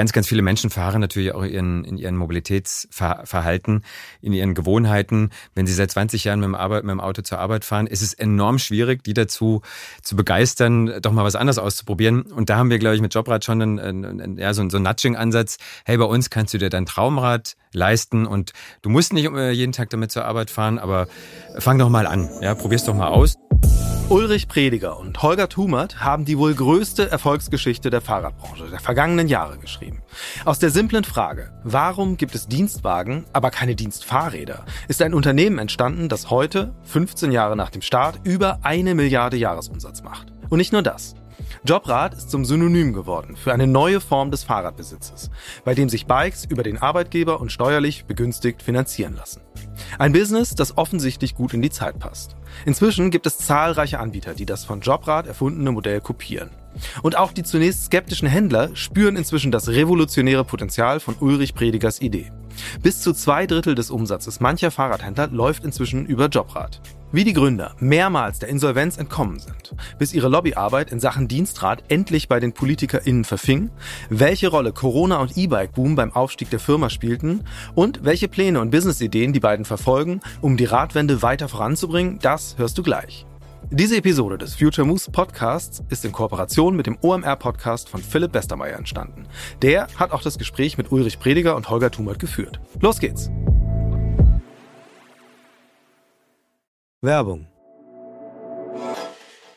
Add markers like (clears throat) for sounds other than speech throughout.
Ganz, ganz viele Menschen fahren natürlich auch ihren, in ihren Mobilitätsverhalten, in ihren Gewohnheiten. Wenn sie seit 20 Jahren mit dem, Arbeit, mit dem Auto zur Arbeit fahren, ist es enorm schwierig, die dazu zu begeistern, doch mal was anderes auszuprobieren. Und da haben wir, glaube ich, mit Jobrad schon einen, einen, ja, so, einen, so einen Nudging-Ansatz. Hey, bei uns kannst du dir dein Traumrad leisten und du musst nicht jeden Tag damit zur Arbeit fahren, aber fang doch mal an. Ja, probier's doch mal aus. Ulrich Prediger und Holger Thumert haben die wohl größte Erfolgsgeschichte der Fahrradbranche der vergangenen Jahre geschrieben. Aus der simplen Frage, warum gibt es Dienstwagen, aber keine Dienstfahrräder, ist ein Unternehmen entstanden, das heute, 15 Jahre nach dem Start, über eine Milliarde Jahresumsatz macht. Und nicht nur das. Jobrad ist zum Synonym geworden für eine neue Form des Fahrradbesitzes, bei dem sich Bikes über den Arbeitgeber und steuerlich begünstigt finanzieren lassen. Ein Business, das offensichtlich gut in die Zeit passt. Inzwischen gibt es zahlreiche Anbieter, die das von Jobrad erfundene Modell kopieren. Und auch die zunächst skeptischen Händler spüren inzwischen das revolutionäre Potenzial von Ulrich Predigers Idee. Bis zu zwei Drittel des Umsatzes mancher Fahrradhändler läuft inzwischen über Jobrad. Wie die Gründer mehrmals der Insolvenz entkommen sind, bis ihre Lobbyarbeit in Sachen Dienstrat endlich bei den PolitikerInnen verfing, welche Rolle Corona und E-Bike-Boom beim Aufstieg der Firma spielten und welche Pläne und Businessideen die beiden verfolgen, um die Radwende weiter voranzubringen, das hörst du gleich. Diese Episode des Future Moves Podcasts ist in Kooperation mit dem OMR Podcast von Philipp Westermeier entstanden. Der hat auch das Gespräch mit Ulrich Prediger und Holger Thumert geführt. Los geht's! Werbung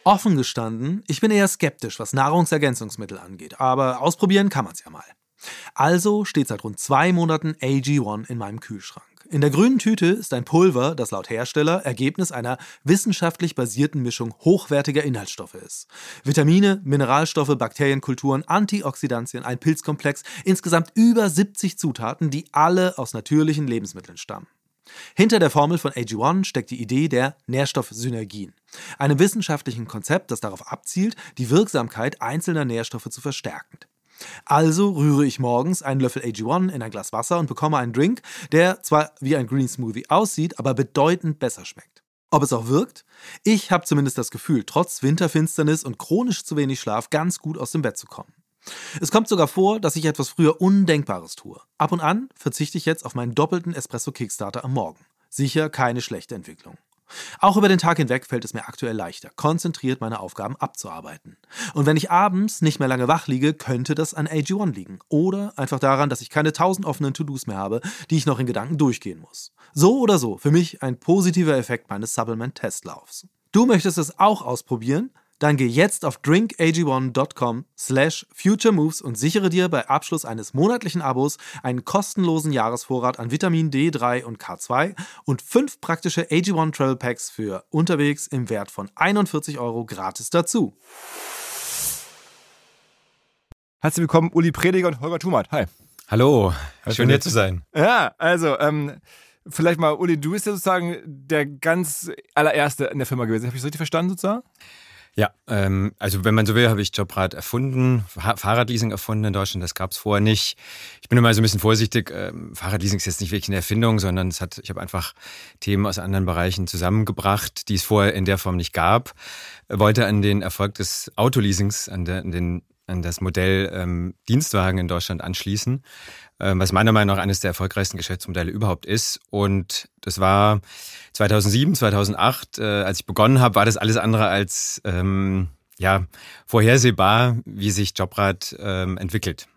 Offen gestanden, ich bin eher skeptisch, was Nahrungsergänzungsmittel angeht, aber ausprobieren kann man es ja mal. Also steht seit rund zwei Monaten AG1 in meinem Kühlschrank. In der grünen Tüte ist ein Pulver, das laut Hersteller Ergebnis einer wissenschaftlich basierten Mischung hochwertiger Inhaltsstoffe ist. Vitamine, Mineralstoffe, Bakterienkulturen, Antioxidantien, ein Pilzkomplex, insgesamt über 70 Zutaten, die alle aus natürlichen Lebensmitteln stammen. Hinter der Formel von AG1 steckt die Idee der Nährstoffsynergien, einem wissenschaftlichen Konzept, das darauf abzielt, die Wirksamkeit einzelner Nährstoffe zu verstärken. Also rühre ich morgens einen Löffel AG1 in ein Glas Wasser und bekomme einen Drink, der zwar wie ein Green Smoothie aussieht, aber bedeutend besser schmeckt. Ob es auch wirkt? Ich habe zumindest das Gefühl, trotz Winterfinsternis und chronisch zu wenig Schlaf ganz gut aus dem Bett zu kommen. Es kommt sogar vor, dass ich etwas früher Undenkbares tue. Ab und an verzichte ich jetzt auf meinen doppelten Espresso Kickstarter am Morgen. Sicher keine schlechte Entwicklung. Auch über den Tag hinweg fällt es mir aktuell leichter, konzentriert meine Aufgaben abzuarbeiten. Und wenn ich abends nicht mehr lange wach liege, könnte das an AG1 liegen. Oder einfach daran, dass ich keine tausend offenen To-Dos mehr habe, die ich noch in Gedanken durchgehen muss. So oder so, für mich ein positiver Effekt meines Supplement-Testlaufs. Du möchtest es auch ausprobieren? Dann geh jetzt auf drinkag1.com slash futuremoves und sichere dir bei Abschluss eines monatlichen Abos einen kostenlosen Jahresvorrat an Vitamin D3 und K2 und fünf praktische AG1 Travel Packs für unterwegs im Wert von 41 Euro gratis dazu. Herzlich willkommen, Uli Prediger und Holger Thumat. Hi. Hallo, schön hier zu sein. Ja, also, ähm, vielleicht mal, Uli, du bist ja sozusagen der ganz allererste in der Firma gewesen. Habe ich das richtig verstanden sozusagen? Ja, ähm, also wenn man so will, habe ich Jobrad erfunden, Fahrradleasing erfunden in Deutschland, das gab es vorher nicht. Ich bin immer so ein bisschen vorsichtig, ähm, Fahrradleasing ist jetzt nicht wirklich eine Erfindung, sondern es hat, ich habe einfach Themen aus anderen Bereichen zusammengebracht, die es vorher in der Form nicht gab. Wollte an den Erfolg des Autoleasings, an, der, an, den, an das Modell ähm, Dienstwagen in Deutschland anschließen was meiner Meinung nach eines der erfolgreichsten Geschäftsmodelle überhaupt ist. Und das war 2007, 2008, äh, als ich begonnen habe, war das alles andere als ähm, ja, vorhersehbar, wie sich Jobrad ähm, entwickelt.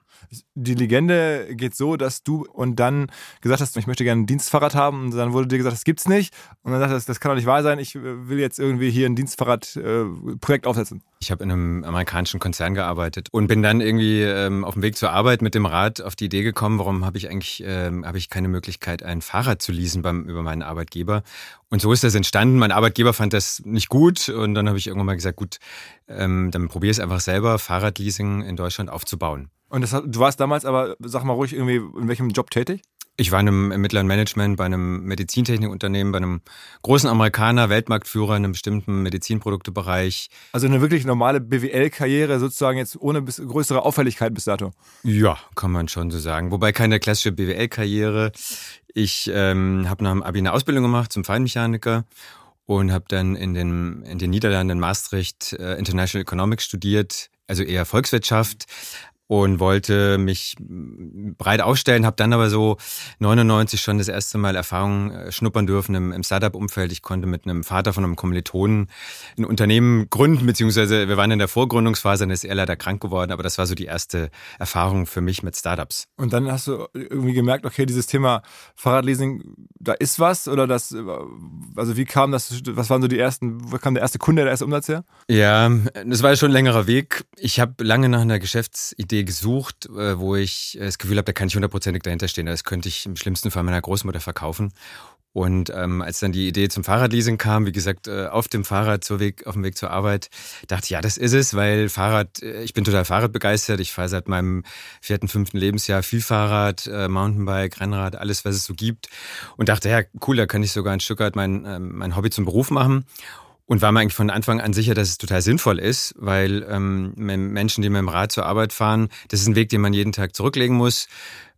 Die Legende geht so, dass du und dann gesagt hast, ich möchte gerne ein Dienstfahrrad haben und dann wurde dir gesagt, das gibt's nicht und dann sagst du, das kann doch nicht wahr sein, ich äh, will jetzt irgendwie hier ein Dienstfahrradprojekt äh, aufsetzen. Ich habe in einem amerikanischen Konzern gearbeitet und bin dann irgendwie ähm, auf dem Weg zur Arbeit mit dem Rad auf die Idee gekommen, warum habe ich eigentlich ähm, habe ich keine Möglichkeit, ein Fahrrad zu leasen beim, über meinen Arbeitgeber. Und so ist das entstanden. Mein Arbeitgeber fand das nicht gut und dann habe ich irgendwann mal gesagt, gut, ähm, dann probiere es einfach selber, Fahrradleasing in Deutschland aufzubauen. Und das, du warst damals aber, sag mal ruhig, irgendwie in welchem Job tätig? Ich war in einem, im mittleren Management bei einem Medizintechnikunternehmen, bei einem großen Amerikaner, Weltmarktführer in einem bestimmten Medizinproduktebereich. Also eine wirklich normale BWL-Karriere, sozusagen jetzt ohne bis, größere Auffälligkeit bis dato. Ja, kann man schon so sagen. Wobei keine klassische BWL-Karriere. Ich ähm, habe nach dem Abi eine Ausbildung gemacht zum Feinmechaniker und habe dann in den, in den Niederlanden in Maastricht äh, International Economics studiert, also eher Volkswirtschaft, und wollte mich breit aufstellen, habe dann aber so 99 schon das erste Mal Erfahrung äh, schnuppern dürfen im, im Startup-Umfeld. Ich konnte mit einem Vater von einem Kommilitonen ein Unternehmen gründen, beziehungsweise wir waren in der Vorgründungsphase, dann ist er leider krank geworden, aber das war so die erste Erfahrung für mich mit Startups. Und dann hast du irgendwie gemerkt, okay, dieses Thema Fahrradleasing, da ist was oder das, also wie kam das, was waren so die ersten, wo kam der erste Kunde, der erste Umsatz her? Ja, das war schon ein längerer Weg. Ich habe lange nach einer Geschäftsidee Idee gesucht, äh, wo ich das Gefühl habe, da kann ich hundertprozentig dahinter stehen. Das könnte ich im schlimmsten Fall meiner Großmutter verkaufen. Und ähm, als dann die Idee zum Fahrradleasing kam, wie gesagt, äh, auf dem Fahrrad zur Weg, auf dem Weg zur Arbeit, dachte ich, ja, das ist es, weil Fahrrad, äh, ich bin total Fahrradbegeistert. Ich fahre seit meinem vierten, fünften Lebensjahr viel Fahrrad, äh, Mountainbike, Rennrad, alles, was es so gibt. Und dachte, ja, cool, da kann ich sogar ein Stück weit mein, äh, mein Hobby zum Beruf machen. Und war mir eigentlich von Anfang an sicher, dass es total sinnvoll ist, weil ähm, Menschen, die mit dem Rad zur Arbeit fahren, das ist ein Weg, den man jeden Tag zurücklegen muss.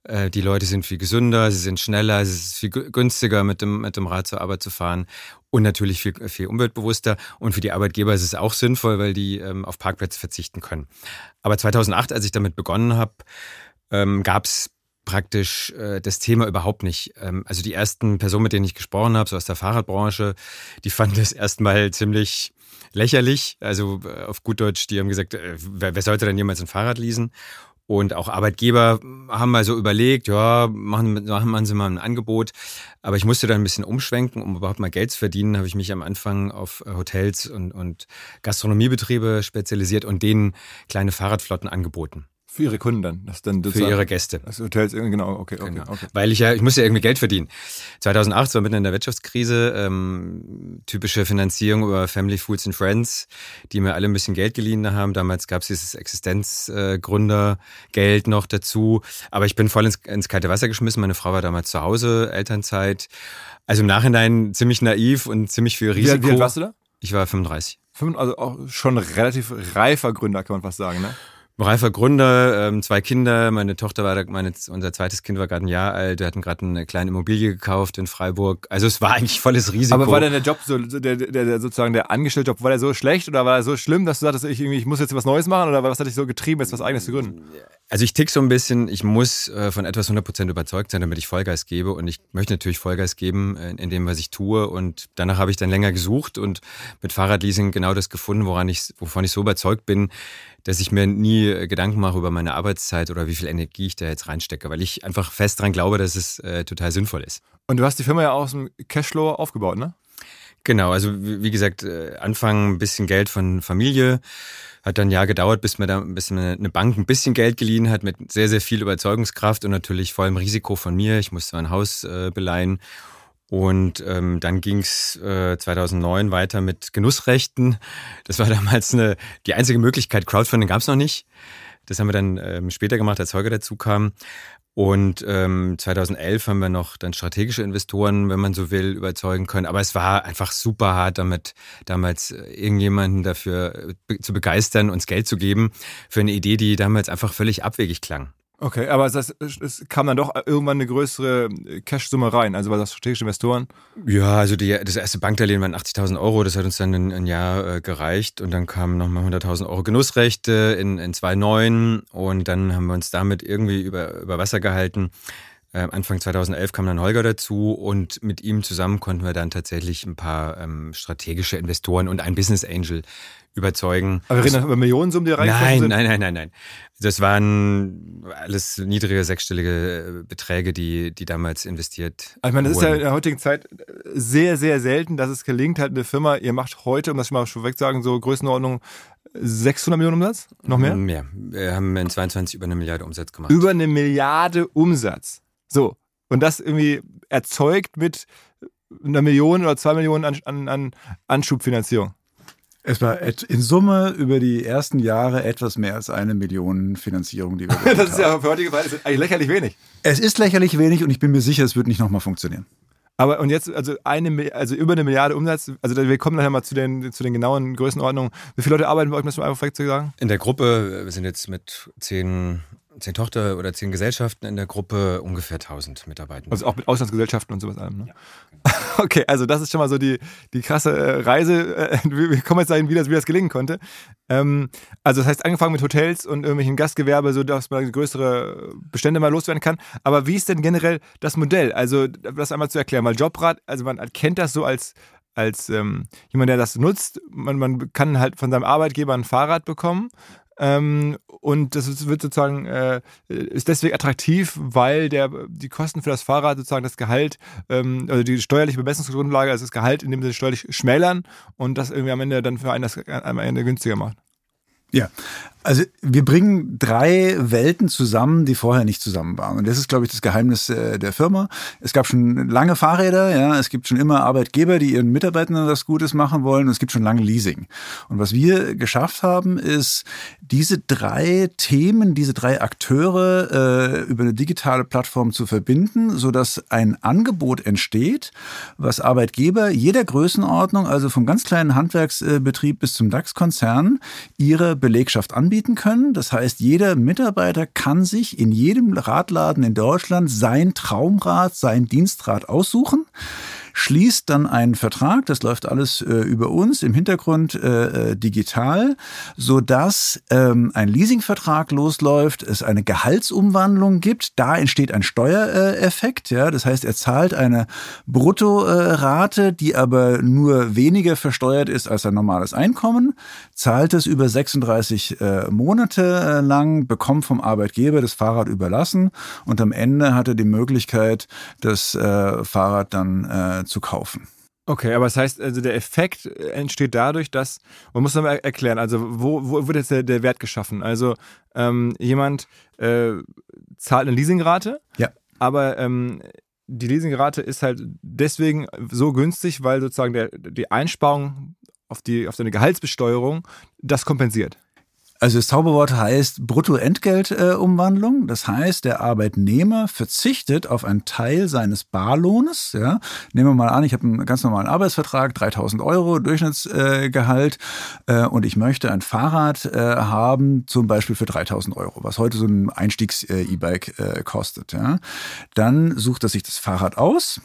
Äh, die Leute sind viel gesünder, sie sind schneller, es ist viel günstiger, mit dem, mit dem Rad zur Arbeit zu fahren und natürlich viel, viel umweltbewusster. Und für die Arbeitgeber ist es auch sinnvoll, weil die ähm, auf Parkplätze verzichten können. Aber 2008, als ich damit begonnen habe, ähm, gab es praktisch äh, das Thema überhaupt nicht. Ähm, also die ersten Personen, mit denen ich gesprochen habe, so aus der Fahrradbranche, die fanden es erstmal ziemlich lächerlich. Also äh, auf gut Deutsch, die haben gesagt, äh, wer, wer sollte denn jemals ein Fahrrad leasen? Und auch Arbeitgeber haben mal so überlegt, ja, machen, machen Sie mal ein Angebot. Aber ich musste dann ein bisschen umschwenken, um überhaupt mal Geld zu verdienen, habe ich mich am Anfang auf äh, Hotels und, und Gastronomiebetriebe spezialisiert und denen kleine Fahrradflotten angeboten. Für ihre Kunden dann? Das dann für ihre Gäste. Das Hotels, genau, okay, okay, genau. okay. Weil ich ja, ich muss ja irgendwie Geld verdienen. 2008 war mitten in der Wirtschaftskrise, ähm, typische Finanzierung über Family Foods and Friends, die mir alle ein bisschen Geld geliehen haben. Damals gab es dieses Existenzgründergeld noch dazu. Aber ich bin voll ins, ins kalte Wasser geschmissen. Meine Frau war damals zu Hause, Elternzeit. Also im Nachhinein ziemlich naiv und ziemlich viel Risiko. Wie, wie alt warst du da? Ich war 35. Also auch schon relativ reifer Gründer, kann man fast sagen, ne? Reifer Gründer, ähm, zwei Kinder. Meine Tochter war, meine, unser zweites Kind war gerade ein Jahr alt. Wir hatten gerade eine kleine Immobilie gekauft in Freiburg. Also es war eigentlich volles Risiko. Aber war denn der Job so, der, der, der sozusagen der Angestellte-Job, war der so schlecht oder war er so schlimm, dass du sagtest, ich, irgendwie, ich muss jetzt was Neues machen oder was hat dich so getrieben, jetzt was Eigenes zu gründen? Also ich tick so ein bisschen, ich muss äh, von etwas 100% überzeugt sein, damit ich Vollgas gebe und ich möchte natürlich Vollgas geben in, in dem, was ich tue und danach habe ich dann länger gesucht und mit Fahrradleasing genau das gefunden, woran ich, wovon ich so überzeugt bin, dass ich mir nie äh, Gedanken mache über meine Arbeitszeit oder wie viel Energie ich da jetzt reinstecke, weil ich einfach fest daran glaube, dass es äh, total sinnvoll ist. Und du hast die Firma ja aus dem Cashflow aufgebaut, ne? Genau, also wie gesagt, äh, Anfang ein bisschen Geld von Familie, hat dann ein Jahr gedauert, bis mir da bis mir eine Bank ein bisschen Geld geliehen hat mit sehr, sehr viel Überzeugungskraft und natürlich vollem Risiko von mir. Ich musste mein Haus äh, beleihen und ähm, dann ging's äh, 2009 weiter mit Genussrechten. Das war (laughs) damals eine, die einzige Möglichkeit. Crowdfunding gab's noch nicht. Das haben wir dann ähm, später gemacht, als Holger dazu kam. Und ähm, 2011 haben wir noch dann strategische Investoren, wenn man so will, überzeugen können. Aber es war einfach super hart, damit damals äh, irgendjemanden dafür äh, zu begeistern, uns Geld zu geben für eine Idee, die damals einfach völlig abwegig klang. Okay, aber das, es kam dann doch irgendwann eine größere Cash-Summe rein, also bei das strategische Investoren? Ja, also die, das erste Bankdarlehen waren 80.000 Euro, das hat uns dann ein, ein Jahr äh, gereicht und dann kamen nochmal 100.000 Euro Genussrechte in, in 2009 und dann haben wir uns damit irgendwie über, über Wasser gehalten. Äh, Anfang 2011 kam dann Holger dazu und mit ihm zusammen konnten wir dann tatsächlich ein paar ähm, strategische Investoren und ein Business Angel überzeugen. Aber wir reden über Millionensummen, die reingeflossen sind? Nein, nein, nein, nein. Das waren alles niedrige sechsstellige äh, Beträge, die, die damals investiert Ich meine, das wurden. ist ja in der heutigen Zeit sehr, sehr selten, dass es gelingt, halt eine Firma, ihr macht heute, um das mal schon weg sagen, so Größenordnung 600 Millionen Umsatz? Noch mehr? Mehr. Wir haben in 22 über eine Milliarde Umsatz gemacht. Über eine Milliarde Umsatz. So. Und das irgendwie erzeugt mit einer Million oder zwei Millionen an, an, an Anschubfinanzierung. Es war in Summe über die ersten Jahre etwas mehr als eine Million Finanzierung, die wir (laughs) Das ist ja für heutige Verhältnisse eigentlich lächerlich wenig. Es ist lächerlich wenig und ich bin mir sicher, es wird nicht nochmal funktionieren. Aber und jetzt, also eine, also über eine Milliarde Umsatz, also wir kommen nachher mal zu den, zu den genauen Größenordnungen. Wie viele Leute arbeiten bei euch, müssen wir einfach direkt zu sagen? In der Gruppe, wir sind jetzt mit zehn zehn Tochter- oder zehn Gesellschaften in der Gruppe, ungefähr 1000 Mitarbeiter. Also auch mit Auslandsgesellschaften und sowas allem, ne? Ja, (laughs) genau. Okay, also das ist schon mal so die, die krasse äh, Reise. Äh, (laughs) wir kommen jetzt dahin, wie das, wie das gelingen konnte. Ähm, also das heißt, angefangen mit Hotels und irgendwelchen Gastgewerbe, so dass man größere Bestände mal loswerden kann. Aber wie ist denn generell das Modell? Also das einmal zu erklären, weil Jobrad, also man kennt das so als als ähm, jemand, der das nutzt. Man, man kann halt von seinem Arbeitgeber ein Fahrrad bekommen ähm, und das wird sozusagen, äh, ist deswegen attraktiv, weil der, die Kosten für das Fahrrad sozusagen das Gehalt, ähm, also die steuerliche Bemessungsgrundlage, also das Gehalt in dem Sinne steuerlich schmälern und das irgendwie am Ende dann für einen das am Ende günstiger macht. Ja, also wir bringen drei Welten zusammen, die vorher nicht zusammen waren. Und das ist, glaube ich, das Geheimnis äh, der Firma. Es gab schon lange Fahrräder, ja, es gibt schon immer Arbeitgeber, die ihren Mitarbeitern das Gutes machen wollen. Und es gibt schon lange Leasing. Und was wir geschafft haben, ist, diese drei Themen, diese drei Akteure äh, über eine digitale Plattform zu verbinden, so dass ein Angebot entsteht, was Arbeitgeber jeder Größenordnung, also vom ganz kleinen Handwerksbetrieb bis zum DAX-Konzern, ihre Belegschaft anbieten anbieten können. Das heißt, jeder Mitarbeiter kann sich in jedem Radladen in Deutschland sein Traumrad, sein Dienstrad aussuchen schließt dann einen Vertrag, das läuft alles äh, über uns im Hintergrund äh, äh, digital, so dass ähm, ein Leasingvertrag losläuft, es eine Gehaltsumwandlung gibt, da entsteht ein Steuereffekt, ja, das heißt, er zahlt eine Bruttorate, die aber nur weniger versteuert ist als ein normales Einkommen, zahlt es über 36 äh, Monate äh, lang, bekommt vom Arbeitgeber das Fahrrad überlassen und am Ende hat er die Möglichkeit, das äh, Fahrrad dann äh, zu kaufen. Okay, aber das heißt, also der Effekt entsteht dadurch, dass, man muss nochmal erklären, also wo, wo wird jetzt der, der Wert geschaffen? Also ähm, jemand äh, zahlt eine Leasingrate, ja. aber ähm, die Leasingrate ist halt deswegen so günstig, weil sozusagen der, die Einsparung auf, die, auf seine Gehaltsbesteuerung das kompensiert. Also das Zauberwort heißt Bruttoentgeltumwandlung. Äh, das heißt, der Arbeitnehmer verzichtet auf einen Teil seines Barlohnes. Ja. Nehmen wir mal an, ich habe einen ganz normalen Arbeitsvertrag, 3000 Euro Durchschnittsgehalt äh, und ich möchte ein Fahrrad äh, haben, zum Beispiel für 3000 Euro, was heute so ein Einstiegs-E-Bike äh, kostet. Ja. Dann sucht er sich das Fahrrad aus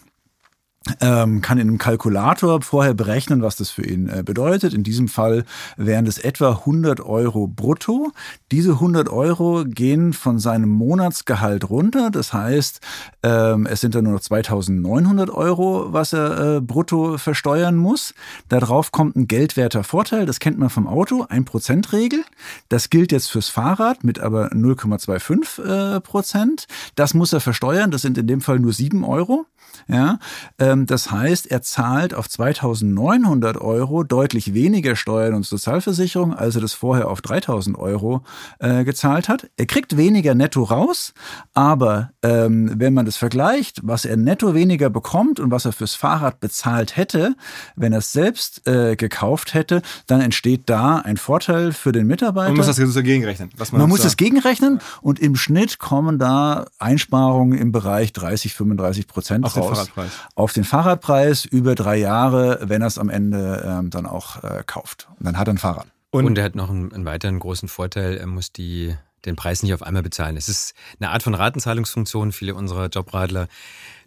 ähm, kann in einem Kalkulator vorher berechnen, was das für ihn äh, bedeutet. In diesem Fall wären es etwa 100 Euro brutto. Diese 100 Euro gehen von seinem Monatsgehalt runter. Das heißt, ähm, es sind dann nur noch 2900 Euro, was er äh, brutto versteuern muss. Darauf kommt ein geldwerter Vorteil. Das kennt man vom Auto, 1%-Regel. Das gilt jetzt fürs Fahrrad mit aber 0,25 äh, Prozent. Das muss er versteuern. Das sind in dem Fall nur 7 Euro. Ja, ähm, das heißt, er zahlt auf 2.900 Euro deutlich weniger Steuern und Sozialversicherung, als er das vorher auf 3.000 Euro äh, gezahlt hat. Er kriegt weniger netto raus, aber ähm, wenn man das vergleicht, was er netto weniger bekommt und was er fürs Fahrrad bezahlt hätte, wenn er es selbst äh, gekauft hätte, dann entsteht da ein Vorteil für den Mitarbeiter. Man muss das gegenrechnen. man, man muss es gegenrechnen und im Schnitt kommen da Einsparungen im Bereich 30, 35 Prozent raus. Fahrradpreis. Auf den Fahrradpreis über drei Jahre, wenn er es am Ende ähm, dann auch äh, kauft. Und dann hat er ein Fahrrad. Und, Und er hat noch einen, einen weiteren großen Vorteil, er muss die den Preis nicht auf einmal bezahlen. Es ist eine Art von Ratenzahlungsfunktion. Viele unserer Jobradler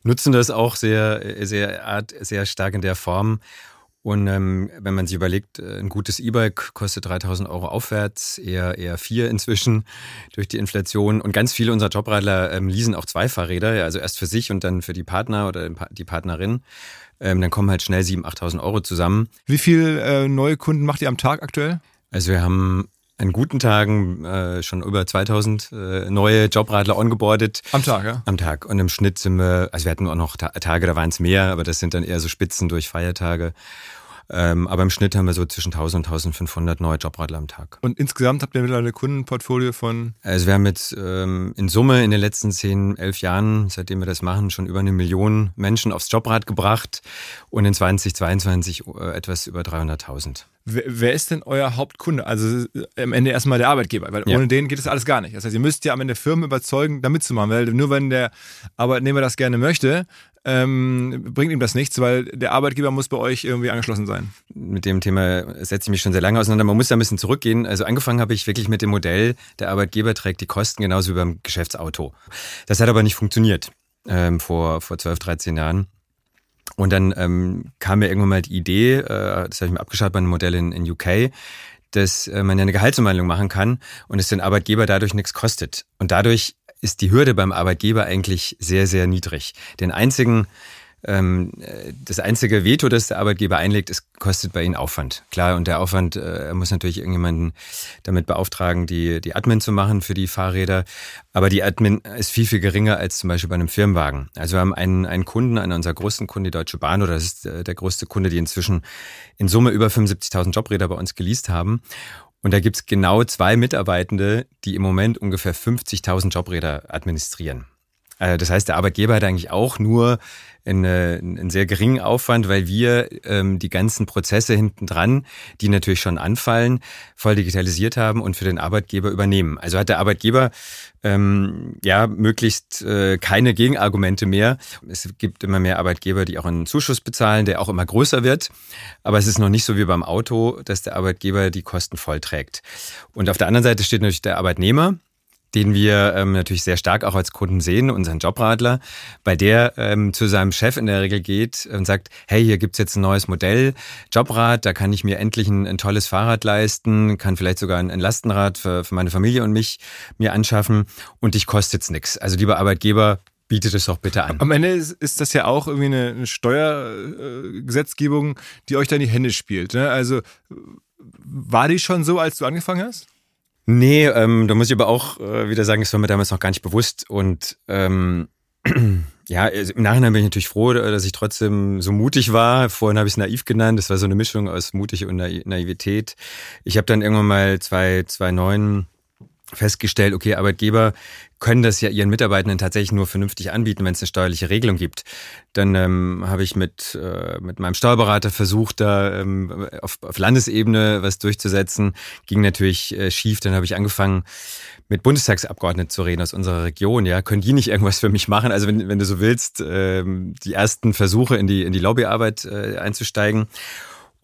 nutzen das auch sehr, sehr, sehr stark in der Form. Und ähm, wenn man sich überlegt, äh, ein gutes E-Bike kostet 3000 Euro aufwärts, eher, eher vier inzwischen durch die Inflation. Und ganz viele unserer Jobradler ähm, leasen auch zwei Fahrräder, also erst für sich und dann für die Partner oder die Partnerin. Ähm, dann kommen halt schnell 7.000, 8.000 Euro zusammen. Wie viele äh, neue Kunden macht ihr am Tag aktuell? Also wir haben an guten Tagen äh, schon über 2000 äh, neue Jobradler ongeboardet. Am Tag, ja? Am Tag. Und im Schnitt sind wir, also wir hatten auch noch Tage, da waren es mehr, aber das sind dann eher so Spitzen durch Feiertage. Ähm, aber im Schnitt haben wir so zwischen 1000 und 1500 neue Jobradler am Tag. Und insgesamt habt ihr mittlerweile ein Kundenportfolio von? Also wir haben jetzt ähm, in Summe in den letzten 10, 11 Jahren, seitdem wir das machen, schon über eine Million Menschen aufs Jobrad gebracht und in 2022 äh, etwas über 300.000. wer, ist denn euer Hauptkunde? Also äh, am Ende erstmal der Arbeitgeber, weil Ja. ohne den geht es alles gar nicht. Das heißt, ihr müsst ja am Ende Firmen überzeugen, da mitzumachen, weil nur wenn der Arbeitnehmer das gerne möchte, ähm, bringt ihm das nichts, weil der Arbeitgeber muss bei euch irgendwie angeschlossen sein. mit dem Thema setze ich mich schon sehr lange auseinander. Man muss da ein bisschen zurückgehen. Also angefangen habe ich wirklich mit dem Modell, der Arbeitgeber trägt die Kosten genauso wie beim Geschäftsauto. Das hat aber nicht funktioniert ähm, vor, vor 12, 13 Jahren. Und dann ähm, kam mir irgendwann mal die Idee, äh, das habe ich mir abgeschaut bei einem Modell in, in UK, dass äh, man ja eine Gehaltsumwandlung machen kann und es den Arbeitgeber dadurch nichts kostet. Und dadurch ist die Hürde beim Arbeitgeber eigentlich sehr, sehr niedrig. Den einzigen ähm, äh, das einzige Veto, das der Arbeitgeber einlegt, ist, kostet bei ihnen Aufwand. Klar, und der Aufwand, äh, er muss natürlich irgendjemanden damit beauftragen, die, die Admin zu machen für die Fahrräder. Aber die Admin ist viel, viel geringer als zum Beispiel bei einem Firmenwagen. Also wir haben einen, einen Kunden, einer unserer größten Kunden, die Deutsche Bahn, oder das ist äh, der größte Kunde, die inzwischen in Summe über 75.000 Jobräder bei uns geleast haben. Und da gibt's genau zwei Mitarbeitende, die im Moment ungefähr 50.000 Jobräder administrieren. Äh, Das heißt, der Arbeitgeber hat eigentlich auch nur eine, einen sehr geringen Aufwand, weil wir ähm, die ganzen Prozesse hinten dran, die natürlich schon anfallen, voll digitalisiert haben und für den Arbeitgeber übernehmen. Also hat der Arbeitgeber ähm, ja möglichst äh, keine Gegenargumente mehr. Es gibt immer mehr Arbeitgeber, die auch einen Zuschuss bezahlen, der auch immer größer wird. Aber es ist noch nicht so wie beim Auto, dass der Arbeitgeber die Kosten voll trägt. Und auf der anderen Seite steht natürlich der Arbeitnehmer den wir ähm, natürlich sehr stark auch als Kunden sehen, unseren Jobradler, bei der ähm, zu seinem Chef in der Regel geht und sagt, hey, hier gibt's jetzt ein neues Modell, Jobrad, da kann ich mir endlich ein, ein tolles Fahrrad leisten, kann vielleicht sogar ein, ein Lastenrad für, für meine Familie und mich mir anschaffen und dich kostet's nix. Also lieber Arbeitgeber, bietet es doch bitte an. Am Ende ist, ist das ja auch irgendwie eine, eine Steuergesetzgebung, die euch da in die Hände spielt. Ne? Also war die schon so, als du angefangen hast? Nee, ähm, da muss ich aber auch äh, wieder sagen, das war mir damals noch gar nicht bewusst. Und ähm, (clears throat) ja, also im Nachhinein bin ich natürlich froh, dass ich trotzdem so mutig war. Vorhin habe ich es naiv genannt. Das war so eine Mischung aus mutig und Nai- Naivität. Ich habe dann irgendwann mal zwei, zwei neun festgestellt, okay, Arbeitgeber können das ja ihren Mitarbeitenden tatsächlich nur vernünftig anbieten, wenn es eine steuerliche Regelung gibt. Dann ähm, habe ich mit, äh, mit meinem Steuerberater versucht, da ähm, auf, auf Landesebene was durchzusetzen. Ging natürlich äh, schief. Dann habe ich angefangen, mit Bundestagsabgeordneten zu reden aus unserer Region. Ja, können die nicht irgendwas für mich machen? Also wenn, wenn du so willst, ähm, die ersten Versuche in die, in die Lobbyarbeit äh, einzusteigen.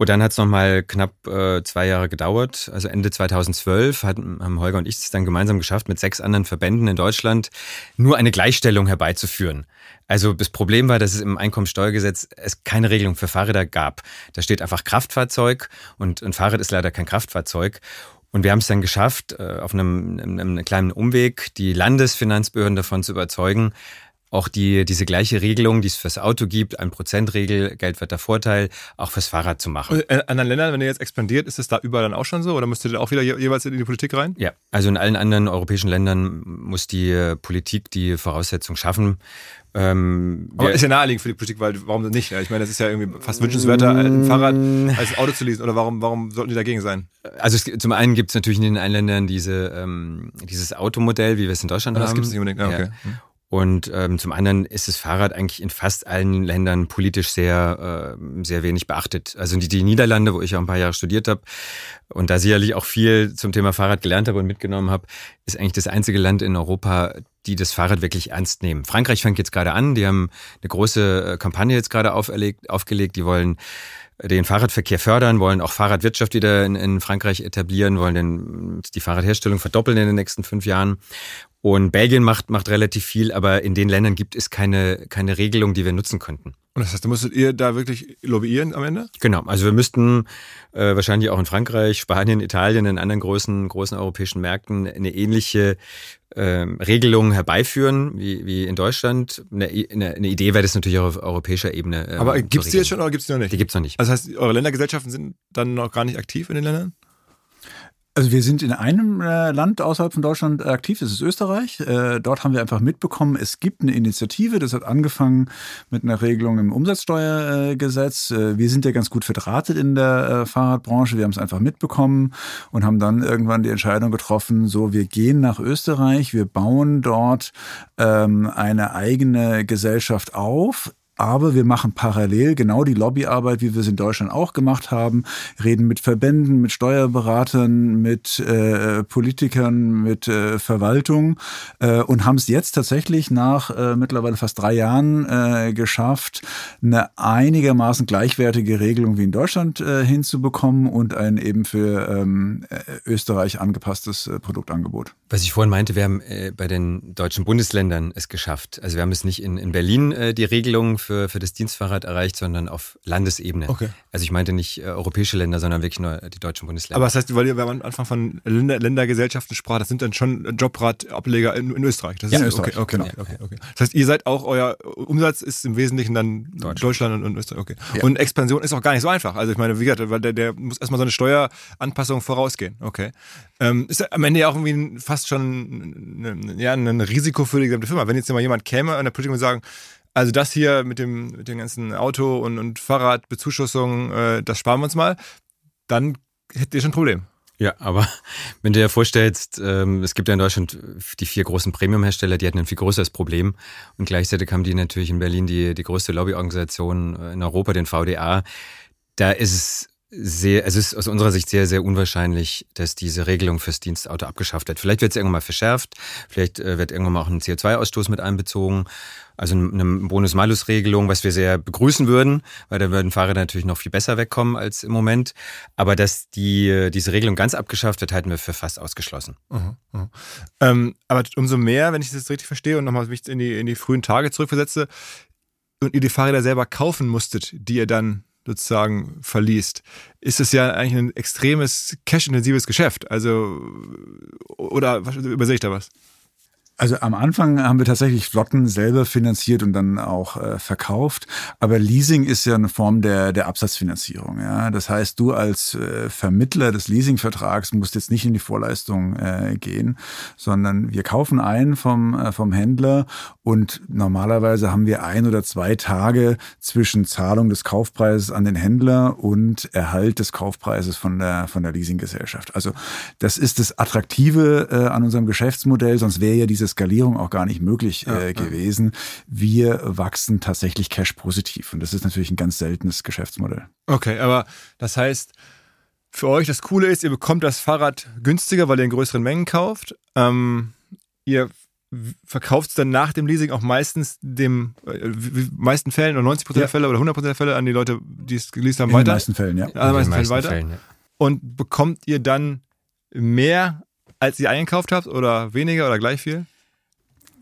Und dann hat es nochmal knapp äh, zwei Jahre gedauert. Also Ende 2012 hat, haben Holger und ich es dann gemeinsam geschafft, mit sechs anderen Verbänden in Deutschland nur eine Gleichstellung herbeizuführen. Also das Problem war, dass es im Einkommensteuergesetz es keine Regelung für Fahrräder gab. Da steht einfach Kraftfahrzeug und ein Fahrrad ist leider kein Kraftfahrzeug. Und wir haben es dann geschafft, äh, auf einem, einem kleinen Umweg die Landesfinanzbehörden davon zu überzeugen, auch die, diese gleiche Regelung, die es fürs Auto gibt, ein Prozentregel, Geldwerter Vorteil, auch fürs Fahrrad zu machen. In anderen Ländern, wenn ihr jetzt expandiert, ist es da überall dann auch schon so? Oder müsst ihr auch wieder je jeweils in die Politik rein? Ja, also in allen anderen europäischen Ländern muss die äh, Politik die Voraussetzung schaffen. Ähm, Aber ist ja naheliegend für die Politik, weil warum nicht? Ja, ich meine, das ist ja irgendwie fast wünschenswerter, ein Fahrrad als ein Auto zu leasen. Oder warum, warum sollten die dagegen sein? also es, zum einen gibt es natürlich in den einen Ländern diese, ähm, dieses Automodell, wie wir es in Deutschland Das haben. gibt es nicht unbedingt. Ah, okay. Ja. Und ähm, zum anderen ist das Fahrrad eigentlich in fast allen Ländern politisch sehr, äh, sehr wenig beachtet. Also die, die Niederlande, wo ich auch ein paar Jahre studiert habe und da sicherlich auch viel zum Thema Fahrrad gelernt habe und mitgenommen habe, ist eigentlich das einzige Land in Europa, die das Fahrrad wirklich ernst nehmen. Frankreich fängt jetzt gerade an, die haben eine große äh, Kampagne jetzt gerade auferlegt, aufgelegt, die wollen den Fahrradverkehr fördern, wollen auch Fahrradwirtschaft wieder in, in Frankreich etablieren, wollen den, die Fahrradherstellung verdoppeln in den nächsten fünf Jahren. Und Belgien macht, macht relativ viel, aber in den Ländern gibt es keine, keine Regelung, die wir nutzen könnten. Und das heißt, da musstet ihr da wirklich lobbyieren am Ende? Genau, also wir müssten äh, wahrscheinlich auch in Frankreich, Spanien, Italien, in anderen großen, großen europäischen Märkten eine ähnliche ähm, Regelung herbeiführen wie, wie in Deutschland. Eine, eine, eine Idee wäre das natürlich auch auf europäischer Ebene. ähm, Aber zu gibt's die jetzt schon oder gibt's die noch nicht? Die gibt's noch nicht. Also das heißt, eure Ländergesellschaften sind dann noch gar nicht aktiv in den Ländern? Also wir sind in einem äh, Land außerhalb von Deutschland aktiv, das ist Österreich. Äh, dort haben wir einfach mitbekommen, es gibt eine Initiative, das hat angefangen mit einer Regelung im Umsatzsteuergesetz. Äh, wir sind ja ganz gut verdrahtet in der äh, Fahrradbranche, wir haben es einfach mitbekommen und haben dann irgendwann die Entscheidung getroffen, so wir gehen nach Österreich, wir bauen dort ähm, eine eigene Gesellschaft auf, aber wir machen parallel genau die Lobbyarbeit, wie wir es in Deutschland auch gemacht haben, reden mit Verbänden, mit Steuerberatern, mit äh, Politikern, mit äh, Verwaltung äh, und haben es jetzt tatsächlich nach äh, mittlerweile fast drei Jahren äh, geschafft, eine einigermaßen gleichwertige Regelung wie in Deutschland äh, hinzubekommen und ein eben für ähm, äh, Österreich angepasstes äh, Produktangebot. Was ich vorhin meinte, wir haben äh, bei den deutschen Bundesländern es geschafft. Also wir haben es nicht in, in Berlin äh, die Regelung für, für das Dienstfahrrad erreicht, sondern auf Landesebene. Okay. Also ich meinte nicht äh, europäische Länder, sondern wirklich nur die deutschen Bundesländer. Aber das heißt, weil ihr am Anfang von Länder, Ländergesellschaften sprach, das sind dann schon Jobradableger in, in Österreich. Das Ja, ist, Österreich, Okay, okay, genau. okay, okay. Das heißt, ihr seid auch, euer Umsatz ist im Wesentlichen dann Deutschland. Deutschland, und, und Österreich. Okay. Ja. Und Expansion ist auch gar nicht so einfach. Also ich meine, wie gesagt, weil der, der muss erstmal so eine Steueranpassung vorausgehen. Okay. Ähm, ist am Ende ja auch irgendwie ein- fast schon ein, ja, ein Risiko für die gesamte Firma. Wenn jetzt mal jemand käme an der Politik und sagen, also das hier mit dem, mit dem ganzen Auto und, und Fahrradbezuschussung, äh, das sparen wir uns mal, dann hättet ihr schon ein Problem. Ja, aber (laughs) wenn du dir vorstellst, ähm, es gibt ja in Deutschland die vier großen Premium-Hersteller, die hatten ein viel größeres Problem. Und gleichzeitig haben die natürlich in Berlin die, die größte Lobbyorganisation äh, in Europa, den VDA. Da ist es sehr, es ist aus unserer Sicht sehr, sehr unwahrscheinlich, dass diese Regelung fürs Dienstauto abgeschafft wird. Vielleicht wird es irgendwann mal verschärft, vielleicht äh, wird irgendwann mal auch ein CO2-Ausstoß mit einbezogen. Also eine Bonus-Malus-Regelung, was wir sehr begrüßen würden, weil da würden Fahrer natürlich noch viel besser wegkommen als im Moment. Aber dass die, äh, diese Regelung ganz abgeschafft wird, halten wir für fast ausgeschlossen. Mhm, mhm. Ähm, aber umso mehr, wenn ich das jetzt richtig verstehe und nochmal mich in die, in die frühen Tage zurückversetze und ihr die Fahrräder selber kaufen musstet, die ihr dann sozusagen verliest, ist es ja eigentlich ein extremes cash-intensives Geschäft. Also, oder was- übersehe ich da was? Also am Anfang haben wir tatsächlich Flotten selber finanziert und dann auch äh, verkauft. Aber Leasing ist ja eine Form der, der Absatzfinanzierung. Ja? Das heißt, du als äh, Vermittler des Leasingvertrags musst jetzt nicht in die Vorleistung äh, gehen, sondern wir kaufen ein vom, äh, vom Händler und normalerweise haben wir ein oder zwei Tage zwischen Zahlung des Kaufpreises an den Händler und Erhalt des Kaufpreises von der, von der Leasinggesellschaft. Also das ist das Attraktive äh, an unserem Geschäftsmodell, sonst wäre ja diese Skalierung auch gar nicht möglich äh, gewesen. Wir wachsen tatsächlich cash-positiv und das ist natürlich ein ganz seltenes Geschäftsmodell. Okay, aber das heißt, für euch das Coole ist, ihr bekommt das Fahrrad günstiger, weil ihr in größeren Mengen kauft. Ähm, ihr verkauft es dann nach dem Leasing auch meistens dem äh, meisten Fällen oder 90% der Ja. Fälle oder 100% der Fälle an die Leute, die es geleast haben, In den weiter. meisten Fällen, ja. In den In den Fällen weiter. Fällen, ja. Und bekommt ihr dann mehr, als ihr eingekauft habt oder weniger oder gleich viel?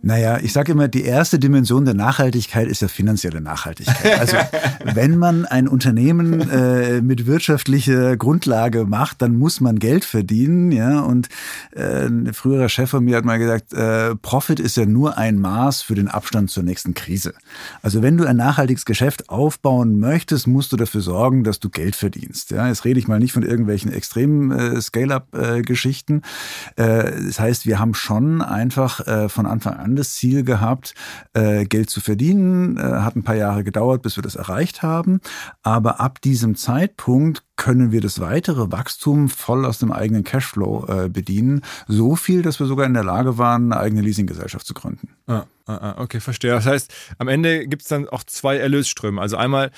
Naja, ich sage immer, die erste Dimension der Nachhaltigkeit ist ja finanzielle Nachhaltigkeit. Also (laughs) wenn man ein Unternehmen äh, mit wirtschaftlicher Grundlage macht, dann muss man Geld verdienen. Ja, und äh, ein früherer Chef von mir hat mal gesagt, äh, Profit ist ja nur ein Maß für den Abstand zur nächsten Krise. Also wenn du ein nachhaltiges Geschäft aufbauen möchtest, musst du dafür sorgen, dass du Geld verdienst. Ja, jetzt rede ich mal nicht von irgendwelchen extremen äh, Scale-up-Geschichten. Äh, das heißt, wir haben schon einfach äh, von Anfang an das Ziel gehabt, äh, Geld zu verdienen. Äh, hat ein paar Jahre gedauert, bis wir das erreicht haben. Aber ab diesem Zeitpunkt können wir das weitere Wachstum voll aus dem eigenen Cashflow äh, bedienen. So viel, dass wir sogar in der Lage waren, eine eigene Leasinggesellschaft zu gründen. Ah, ah, ah, okay, verstehe. Das heißt, am Ende gibt es dann auch zwei Erlösströme. Also einmal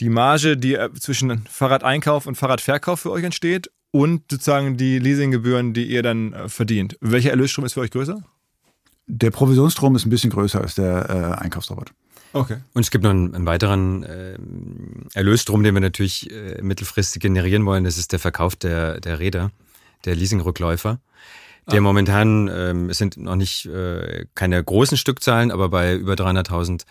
die Marge, die äh, zwischen Fahrradeinkauf und Fahrradverkauf für euch entsteht und sozusagen die Leasinggebühren, die ihr dann äh, verdient. Welcher Erlösstrom ist für euch größer? Der Provisionsstrom ist ein bisschen größer als der äh, Einkaufsrabatt. Okay. Und es gibt noch einen, einen weiteren äh, Erlösstrom, den wir natürlich äh, mittelfristig generieren wollen. Das ist der Verkauf der, der Räder, der Leasingrückläufer. Der momentan, ähm, es sind noch nicht äh, keine großen Stückzahlen, aber bei über 300.000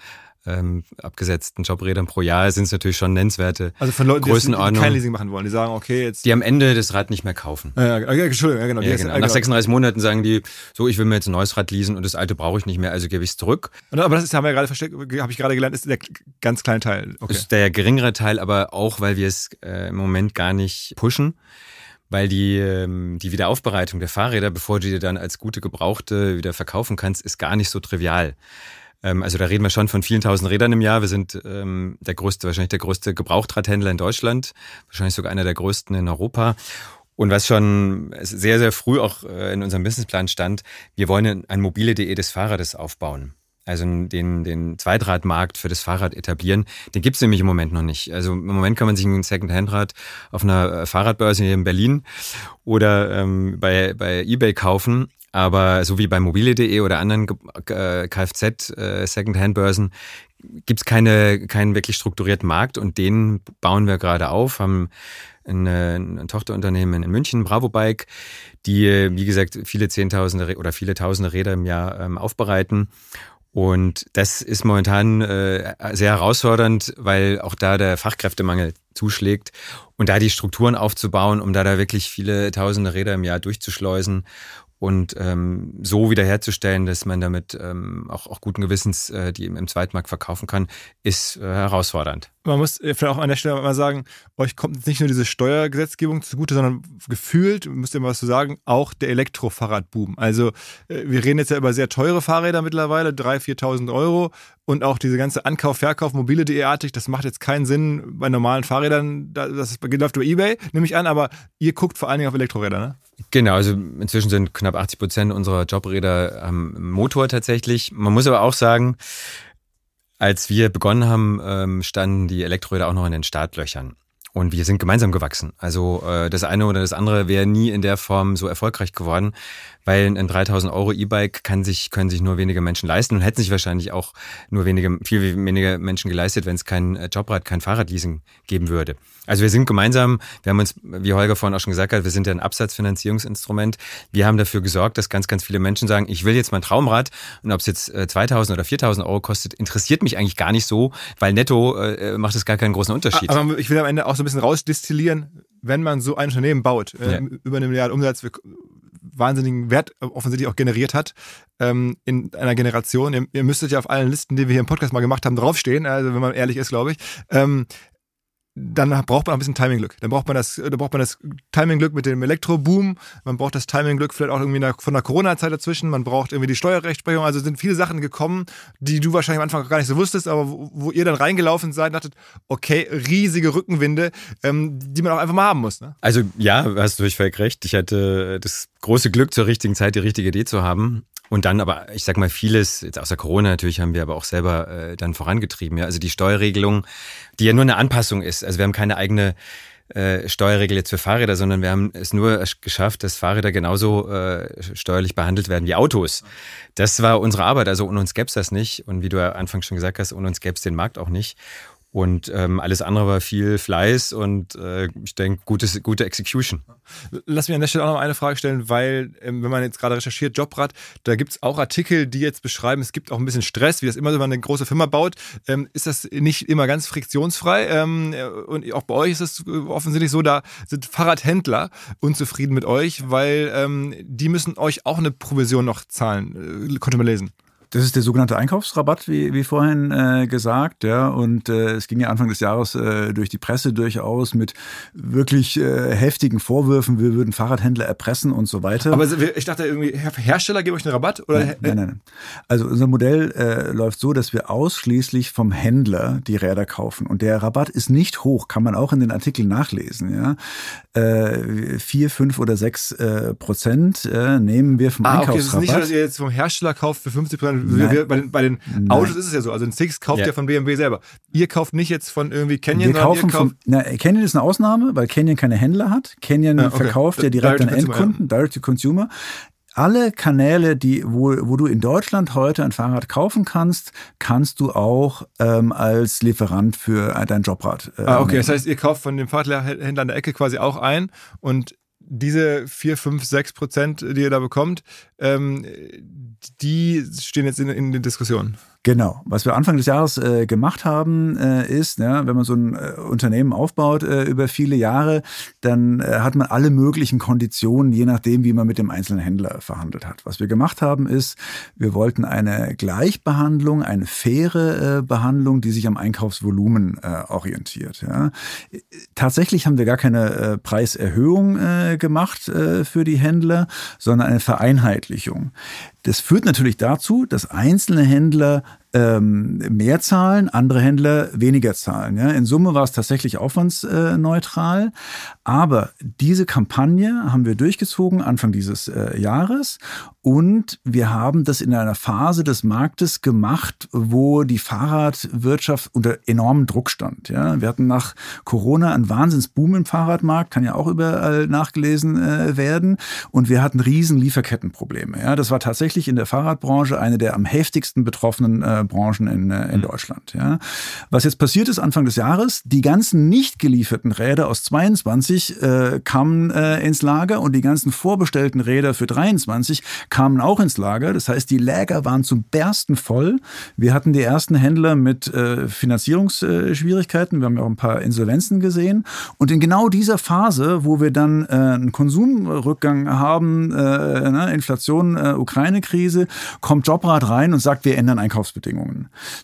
ähm, abgesetzten Jobrädern pro Jahr sind es natürlich schon nennenswerte Also von Leuten, die, die Größenordnung, kein Leasing machen wollen, die sagen, okay, jetzt. die am Ende das Rad nicht mehr kaufen. Ja, ja, Entschuldigung, ja, genau. Ja, genau. Nach genau. 36 Monaten sagen die, so, ich will mir jetzt ein neues Rad leasen und das alte brauche ich nicht mehr, also gebe ich es zurück. Aber das ist, haben wir ja gerade versteckt, habe ich gerade gelernt, ist der ganz kleine Teil. Okay. ist der geringere Teil, aber auch, weil wir es äh, im Moment gar nicht pushen. Weil die, ähm, die Wiederaufbereitung der Fahrräder, bevor du die dann als gute Gebrauchte wieder verkaufen kannst, ist gar nicht so trivial. Ähm, also da reden wir schon von vielen tausend Rädern im Jahr. Wir sind ähm, der größte, wahrscheinlich der größte Gebrauchtradhändler in Deutschland, wahrscheinlich sogar einer der größten in Europa. Und was schon sehr, sehr früh auch äh, in unserem Businessplan stand, wir wollen ein mobile.de des Fahrrades aufbauen. also den, den Zweitradmarkt für das Fahrrad etablieren. Den gibt's nämlich im Moment noch nicht. Also im Moment kann man sich ein Second-Hand-Rad auf einer äh, Fahrradbörse hier in Berlin oder ähm, bei, bei eBay kaufen. Aber so wie bei mobile.de oder anderen äh, Kfz-Second-Hand-Börsen äh, gibt's keine, keinen wirklich strukturierten Markt und den bauen wir gerade auf, haben ein, ein Tochterunternehmen in München, Bravo Bike, die, wie gesagt, viele Zehntausende oder viele Tausende Räder im Jahr ähm, aufbereiten. Und das ist momentan äh, sehr herausfordernd, weil auch da der Fachkräftemangel zuschlägt. Und da die Strukturen aufzubauen, um da da wirklich viele tausende Räder im Jahr durchzuschleusen und ähm, so wiederherzustellen, dass man damit ähm, auch, auch guten Gewissens äh, die im Zweitmarkt verkaufen kann, ist äh, herausfordernd. Man muss vielleicht auch an der Stelle mal sagen, euch kommt nicht nur diese Steuergesetzgebung zugute, sondern gefühlt, müsst ihr mal was zu sagen, auch der Elektrofahrradboom. Also äh, wir reden jetzt ja über sehr teure Fahrräder mittlerweile, 3.000, 4.000 Euro und auch diese ganze Ankauf, Verkauf, mobile.de-artig, das macht jetzt keinen Sinn bei normalen Fahrrädern, das läuft über Ebay, nehme ich an, aber ihr guckt vor allen Dingen auf Elektroräder, ne? Genau, also inzwischen sind knapp 80 Prozent unserer Jobräder am Motor tatsächlich. Man muss aber auch sagen, als wir begonnen haben, ähm, standen die Elektroräder auch noch in den Startlöchern. Und wir sind gemeinsam gewachsen. Also äh, das eine oder das andere wäre nie in der Form so erfolgreich geworden, weil ein 3000 Euro E-Bike kann sich, können sich nur wenige Menschen leisten und hätten sich wahrscheinlich auch nur wenige, viel weniger Menschen geleistet, wenn es kein äh, Jobrad, kein Fahrradleasing geben würde. Also wir sind gemeinsam, wir haben uns, wie Holger vorhin auch schon gesagt hat, wir sind ja ein Absatzfinanzierungsinstrument. Wir haben dafür gesorgt, dass ganz, ganz viele Menschen sagen, ich will jetzt mein Traumrad und ob es jetzt 2000 äh, oder 4000 Euro kostet, interessiert mich eigentlich gar nicht so, weil netto äh, macht es gar keinen großen Unterschied. Aber ich will am Ende auch so ein bisschen rausdestillieren, wenn man so ein Unternehmen baut, äh, ja. über eine Milliarde Umsatz, wahnsinnigen Wert offensichtlich auch generiert hat ähm, in einer Generation. Ihr, ihr, müsstet ja auf allen Listen, die wir hier im Podcast mal gemacht haben, draufstehen, also wenn man ehrlich ist, glaube ich. Ähm, dann braucht man ein bisschen Timingglück. Dann braucht man das, da braucht man das Timingglück mit dem Elektroboom. Man braucht das Timingglück vielleicht auch irgendwie von der Corona-Zeit dazwischen. Man braucht irgendwie die Steuerrechtsprechung. Also sind viele Sachen gekommen, die du wahrscheinlich am Anfang gar nicht so wusstest, aber wo, wo ihr dann reingelaufen seid, dachtet, okay, riesige Rückenwinde, ähm, die man auch einfach mal haben muss. Ne? Also ja, hast du völlig recht. Ich hatte das große Glück, zur richtigen Zeit die richtige Idee zu haben. Und dann aber, ich sag mal, vieles, jetzt außer Corona natürlich, haben wir aber auch selber äh, dann vorangetrieben. Ja? Also die Steuerregelung, die ja nur eine Anpassung ist. Also wir haben keine eigene äh, Steuerregel jetzt für Fahrräder, sondern wir haben es nur geschafft, dass Fahrräder genauso äh, steuerlich behandelt werden wie Autos. Das war unsere Arbeit. Also ohne uns gäbe es das nicht. Und wie du ja anfangs schon gesagt hast, ohne uns gäbe es den Markt auch nicht. Und ähm, alles andere war viel Fleiß und äh, ich denke, gute Execution. Lass mich an der Stelle auch noch eine Frage stellen, weil, ähm, wenn man jetzt gerade recherchiert, Jobrad, da gibt es auch Artikel, die jetzt beschreiben, es gibt auch ein bisschen Stress, wie das immer, wenn man eine große Firma baut. Ähm, ist das nicht immer ganz friktionsfrei? Ähm, und auch bei euch ist es offensichtlich so, da sind Fahrradhändler unzufrieden mit euch, weil ähm, die müssen euch auch eine Provision noch zahlen. Äh, konnte man lesen. Das ist der sogenannte Einkaufsrabatt, wie, wie vorhin äh, gesagt. Ja. Und äh, es ging ja Anfang des Jahres äh, durch die Presse durchaus mit wirklich äh, heftigen Vorwürfen, wir würden Fahrradhändler erpressen und so weiter. Aber ich dachte irgendwie, Hersteller geben euch einen Rabatt? Oder? Nein, nein, nein. Also unser Modell äh, läuft so, dass wir ausschließlich vom Händler die Räder kaufen. Und der Rabatt ist nicht hoch, kann man auch in den Artikeln nachlesen. Ja. Äh, vier, fünf oder sechs Prozent nehmen wir vom ah, Einkaufsrabatt. Okay, es ist nicht, dass ihr jetzt vom Hersteller kauft für 50 Prozent wir, bei, bei, den Nein. Autos ist es ja so. Also ein Six kauft ja. ja. von BMW selber. Ihr kauft nicht jetzt von irgendwie Canyon, wir kaufen von, na, Canyon ist eine Ausnahme, weil Canyon keine Händler hat. Canyon ja, okay. verkauft ja direkt direct an Endkunden, ja. direct to consumer alle Kanäle, die, wo, wo du in Deutschland heute ein Fahrrad kaufen kannst, kannst du auch ähm, als Lieferant für dein Jobrad. Äh, ah, okay. Nehmen. Das heißt, ihr kauft von dem Fahrradhändler an der Ecke quasi auch ein und diese 4, 5, 6 Prozent, die ihr da bekommt, ähm, die stehen jetzt in, in den Diskussionen. Genau. Was wir Anfang des Jahres äh, gemacht haben, äh, ist, ja, wenn man so ein äh, Unternehmen aufbaut äh, über viele Jahre, dann äh, hat man alle möglichen Konditionen, je nachdem, wie man mit dem einzelnen Händler verhandelt hat. Was wir gemacht haben, ist, wir wollten eine Gleichbehandlung, eine faire äh, Behandlung, die sich am Einkaufsvolumen orientiert. Ja. Tatsächlich haben wir gar keine Preiserhöhung gemacht für die Händler, sondern eine Vereinheitlichung. Das führt natürlich dazu, dass einzelne Händler ähm, mehr zahlen, andere Händler weniger zahlen. Ja? In Summe war es tatsächlich aufwandsneutral. Aber diese Kampagne haben wir durchgezogen Anfang dieses äh, Jahres und wir haben das in einer Phase des Marktes gemacht, wo die Fahrradwirtschaft unter enormem Druck stand. Ja, wir hatten nach Corona einen Wahnsinnsboom im Fahrradmarkt, kann ja auch überall nachgelesen äh, werden. Und wir hatten riesen Lieferkettenprobleme. Ja, das war tatsächlich in der Fahrradbranche eine der am heftigsten betroffenen äh, Branchen in, äh, in mhm. Deutschland. Ja, was jetzt passiert ist Anfang des Jahres, die ganzen nicht gelieferten Räder aus 22 äh, kamen äh, ins Lager und die ganzen vorbestellten Räder für 23 kamen auch ins Lager. Das heißt, die Läger waren zum Bersten voll. Wir hatten die ersten Händler mit äh, Finanzierungsschwierigkeiten. Wir haben ja auch ein paar Insolvenzen gesehen. Und in genau dieser Phase, wo wir dann äh, einen Konsumrückgang haben, äh, ne, Inflation, äh, Ukraine-Krise, kommt Jobrat rein und sagt, wir ändern Einkaufsbedingungen.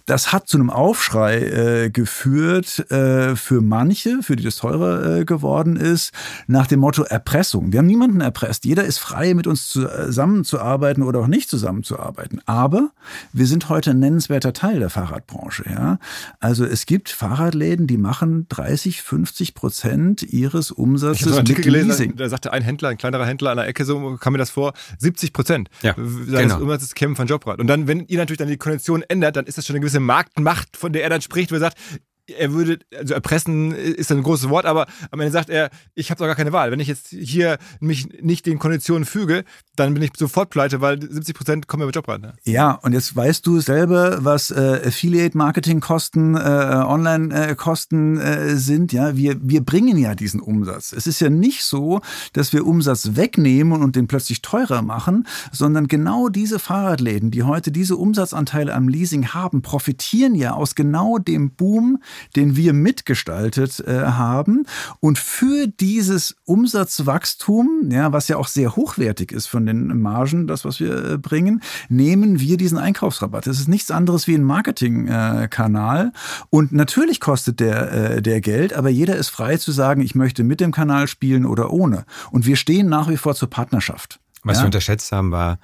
Das hat zu einem Aufschrei äh, geführt äh, für manche, für die das teurer äh, geworden ist, nach dem Motto Erpressung. Wir haben niemanden erpresst. Jeder ist frei, mit uns zusammenzuarbeiten zusammenzuarbeiten oder auch nicht zusammenzuarbeiten. Aber wir sind heute ein nennenswerter Teil der Fahrradbranche. Ja? Also es gibt Fahrradläden, die machen 30, 50 Prozent ihres Umsatzes ich habe einen Artikel gelesen, da sagte ein Händler, ein kleinerer Händler an der Ecke, so kam mir das vor, 70 Prozent ja, seines genau. Umsatzes kämen von Jobrad. Und dann, wenn ihr natürlich dann die Kondition ändert, dann ist das schon eine gewisse Marktmacht, von der er dann spricht, wo er sagt, er würde, also erpressen ist ein großes Wort, aber am Ende sagt er, ich habe doch gar keine Wahl. Wenn ich jetzt hier mich nicht den Konditionen füge, dann bin ich sofort pleite, weil 70 Prozent kommen ja mit Jobrat. Ne? Ja, und jetzt weißt du selber, was äh, Affiliate-Marketing-Kosten, äh, Online-Kosten äh, sind. Ja, wir, wir bringen ja diesen Umsatz. Es ist ja nicht so, dass wir Umsatz wegnehmen und den plötzlich teurer machen, sondern genau diese Fahrradläden, die heute diese Umsatzanteile am Leasing haben, profitieren ja aus genau dem Boom, den wir mitgestaltet äh, haben. Und für dieses Umsatzwachstum, ja, was ja auch sehr hochwertig ist von den Margen, das, was wir äh, bringen, nehmen wir diesen Einkaufsrabatt. Das ist nichts anderes wie ein Marketingkanal. Äh, und natürlich kostet der, äh, der Geld, aber jeder ist frei zu sagen, ich möchte mit dem Kanal spielen oder ohne. Und wir stehen nach wie vor zur Partnerschaft. Was ja? wir unterschätzt haben, war,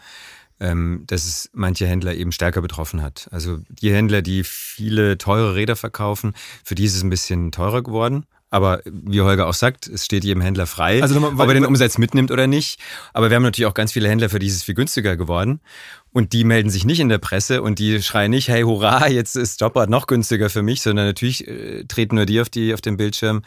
dass es manche Händler eben stärker betroffen hat. Also die Händler, die viele teure Räder verkaufen, für die ist es ein bisschen teurer geworden. Aber wie Holger auch sagt, es steht jedem Händler frei, also nochmal, ob er den Umsatz mitnimmt oder nicht. Aber wir haben natürlich auch ganz viele Händler, für die ist es viel günstiger geworden. Und die melden sich nicht in der Presse und die schreien nicht, hey, hurra, jetzt ist Jobrad noch günstiger für mich, sondern natürlich äh, treten nur die auf, die auf den Bildschirm,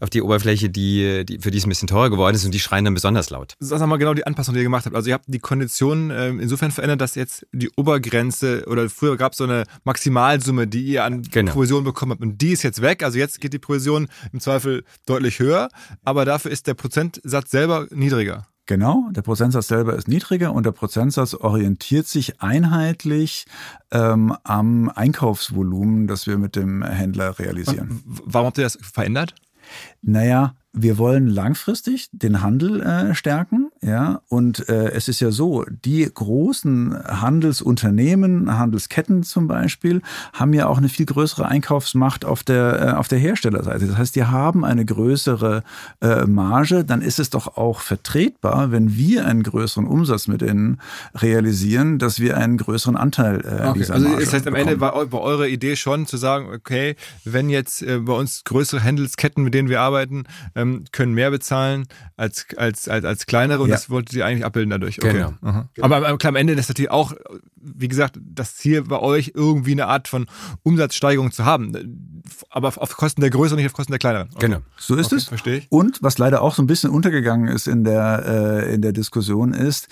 auf die Oberfläche, die, die, für die es ein bisschen teurer geworden ist und die schreien dann besonders laut. Sag mal genau die Anpassung, die ihr gemacht habt. Also ihr habt die Konditionen äh, insofern verändert, dass jetzt die Obergrenze oder früher gab es so eine Maximalsumme, die ihr an genau. Provision bekommen habt und die ist jetzt weg. Also jetzt geht die Provision im Zweifel deutlich höher, aber dafür ist der Prozentsatz selber niedriger. Genau, der Prozentsatz selber ist niedriger und der Prozentsatz orientiert sich einheitlich ähm, am Einkaufsvolumen, das wir mit dem Händler realisieren. Und warum habt ihr das verändert? Naja, wir wollen langfristig den Handel äh, stärken, ja, und äh, es ist ja so, die großen Handelsunternehmen, Handelsketten zum Beispiel, haben ja auch eine viel größere Einkaufsmacht auf der, äh, auf der Herstellerseite. Das heißt, die haben eine größere äh, Marge, dann ist es doch auch vertretbar, wenn wir einen größeren Umsatz mit ihnen realisieren, dass wir einen größeren Anteil äh, okay. dieser also Marge Also das heißt, am bekommen. Ende war, war eure Idee schon zu sagen, okay, wenn jetzt äh, bei uns größere Handelsketten, mit denen wir arbeiten, äh, ähm, können mehr bezahlen als, als, als, als kleinere ja. Das wolltet ihr eigentlich abbilden dadurch. Okay. Genau. genau. Aber, aber klar, am Ende ist natürlich auch, wie gesagt, das Ziel bei euch irgendwie eine Art von Umsatzsteigerung zu haben. Aber auf Kosten der Größeren, nicht auf Kosten der kleineren. Okay. Genau. So ist okay, es. Verstehe ich. Und was leider auch so ein bisschen untergegangen ist in der, äh, in der Diskussion ist,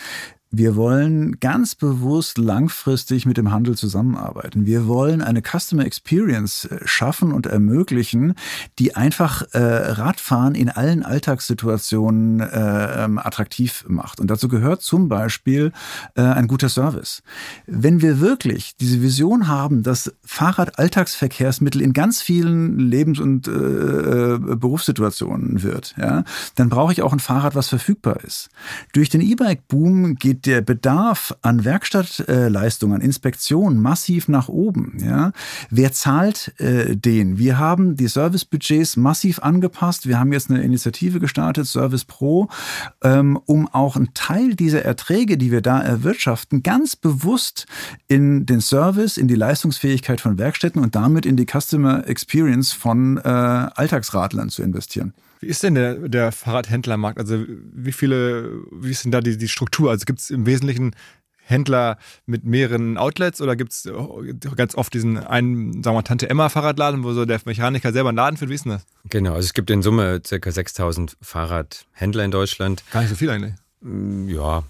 wir wollen ganz bewusst langfristig mit dem Handel zusammenarbeiten. Wir wollen eine Customer Experience äh, schaffen und ermöglichen, die einfach äh, Radfahren in allen Alltagssituationen äh, ähm, attraktiv macht. Und dazu gehört zum Beispiel äh, ein guter Service. Wenn wir wirklich diese Vision haben, dass Fahrrad Alltagsverkehrsmittel in ganz vielen Lebens- und äh, äh, Berufssituationen wird, ja, dann brauche ich auch ein Fahrrad, was verfügbar ist. Durch den E-Bike-Boom geht geht der Bedarf an Werkstattleistungen, an Inspektionen massiv nach oben. Ja? Wer zahlt äh, den? Wir haben die Servicebudgets massiv angepasst. Wir haben jetzt eine Initiative gestartet, Service Pro, ähm, um auch einen Teil dieser Erträge, die wir da erwirtschaften, ganz bewusst in den Service, in die Leistungsfähigkeit von Werkstätten und damit in die Customer Experience von äh, Alltagsradlern zu investieren. Wie ist denn der, der Fahrradhändlermarkt? Also wie viele, wie ist denn da die, die Struktur? Also gibt es im Wesentlichen Händler mit mehreren Outlets oder gibt es ganz oft diesen einen, sagen wir mal, Tante Emma Fahrradladen, wo so der Mechaniker selber einen Laden führt? Wie ist denn das? Genau, also es gibt in Summe ca. 6000 Fahrradhändler in Deutschland. Gar nicht so viel eigentlich. Mm, ja.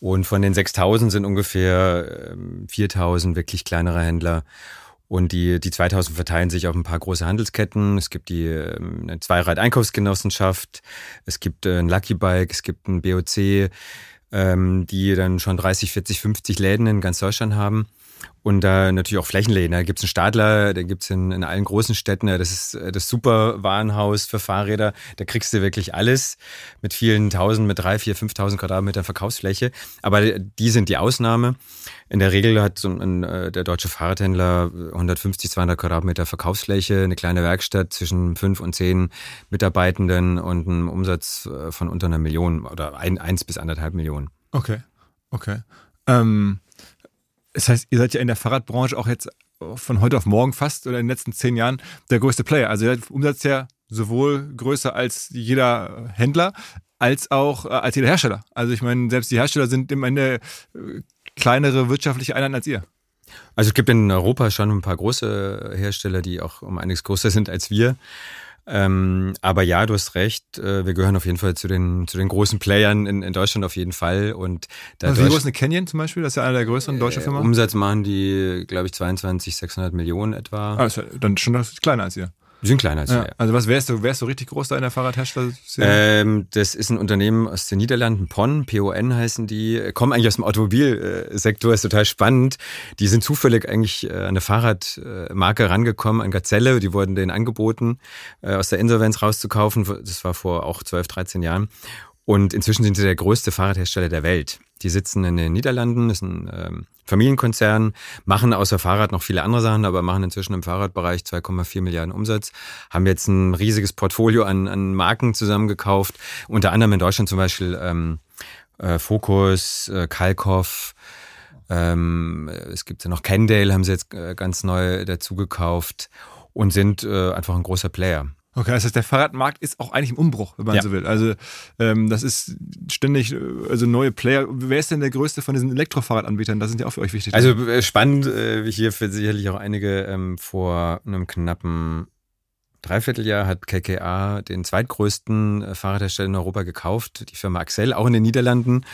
Und von den 6000 sind ungefähr 4000 ähm, wirklich kleinere Händler. Und die, die 2000 verteilen sich auf ein paar große Handelsketten. Es gibt die ähm, eine Zweirad-Einkaufsgenossenschaft, es gibt äh, ein Lucky Bike, es gibt ein BOC, ähm, die dann schon 30, 40, 50 Läden in ganz Deutschland haben. Und da natürlich auch Flächenläden. Da gibt's einen Stadler, da gibt's in, in allen großen Städten, das ist äh, das super Warenhaus für Fahrräder. Da kriegst du wirklich alles mit vielen tausend, mit drei, vier, fünftausend Quadratmeter Verkaufsfläche. Aber die sind die Ausnahme. In der Regel hat so ein, äh, der deutsche Fahrradhändler 150, 200 Quadratmeter Verkaufsfläche, eine kleine Werkstatt zwischen fünf und zehn Mitarbeitenden und einen Umsatz äh, von unter einer Million oder ein, eins bis anderthalb Millionen. Okay, okay. Ähm das heißt, ihr seid ja in der Fahrradbranche auch jetzt von heute auf morgen fast oder in den letzten zehn Jahren der größte Player. Also ihr seid Umsatz ja sowohl größer als jeder Händler als auch äh, als jeder Hersteller. Also ich meine, selbst die Hersteller sind im Ende äh, kleinere wirtschaftliche Einheiten als ihr. Also es gibt in Europa schon ein paar große Hersteller, die auch um einiges größer sind als wir. Ähm, aber ja, du hast recht. Äh, wir gehören auf jeden Fall zu den, zu den großen Playern in, in Deutschland auf jeden Fall. Und da also wie groß ist eine Canyon zum Beispiel? Das ist ja einer der größeren deutschen äh, Firmen. Umsatz machen die, glaube ich, 22, 600 Millionen etwa. Ah, ist ja dann schon kleiner als ihr. Die sind kleiner als ja. wir. Also was wärst du, wärst du richtig groß da in der Fahrradhersteller? Ähm, das ist ein Unternehmen aus den Niederlanden, PON, PON heißen die, kommen eigentlich aus dem Automobilsektor, ist total spannend. Die sind zufällig eigentlich äh, an eine Fahrradmarke rangekommen, an Gazelle, die wurden denen angeboten, äh, aus der Insolvenz rauszukaufen. Das war vor auch 12, 13 Jahren. Und inzwischen sind sie der größte Fahrradhersteller der Welt. Die sitzen in den Niederlanden, ist ein ähm, Familienkonzern, machen außer Fahrrad noch viele andere Sachen, aber machen inzwischen im Fahrradbereich 2,4 Milliarden Umsatz, haben jetzt ein riesiges Portfolio an, an Marken zusammengekauft, unter anderem in Deutschland zum Beispiel ähm, äh, Focus, äh, Kalkoff, ähm, es gibt ja noch Kendale, haben sie jetzt äh, ganz neu dazu gekauft und sind äh, einfach ein großer Player. Okay, das heißt, der Fahrradmarkt ist auch eigentlich im Umbruch, wenn man ja. so will. Also ähm, das ist ständig, also neue Player. Wer ist denn der größte von diesen Elektrofahrradanbietern? Das sind ja auch für euch wichtig. Also äh, spannend, äh, hier für sicherlich auch einige ähm, vor einem knappen Dreivierteljahr hat KKA den zweitgrößten äh, Fahrradhersteller in Europa gekauft, die Firma Axel, auch in den Niederlanden.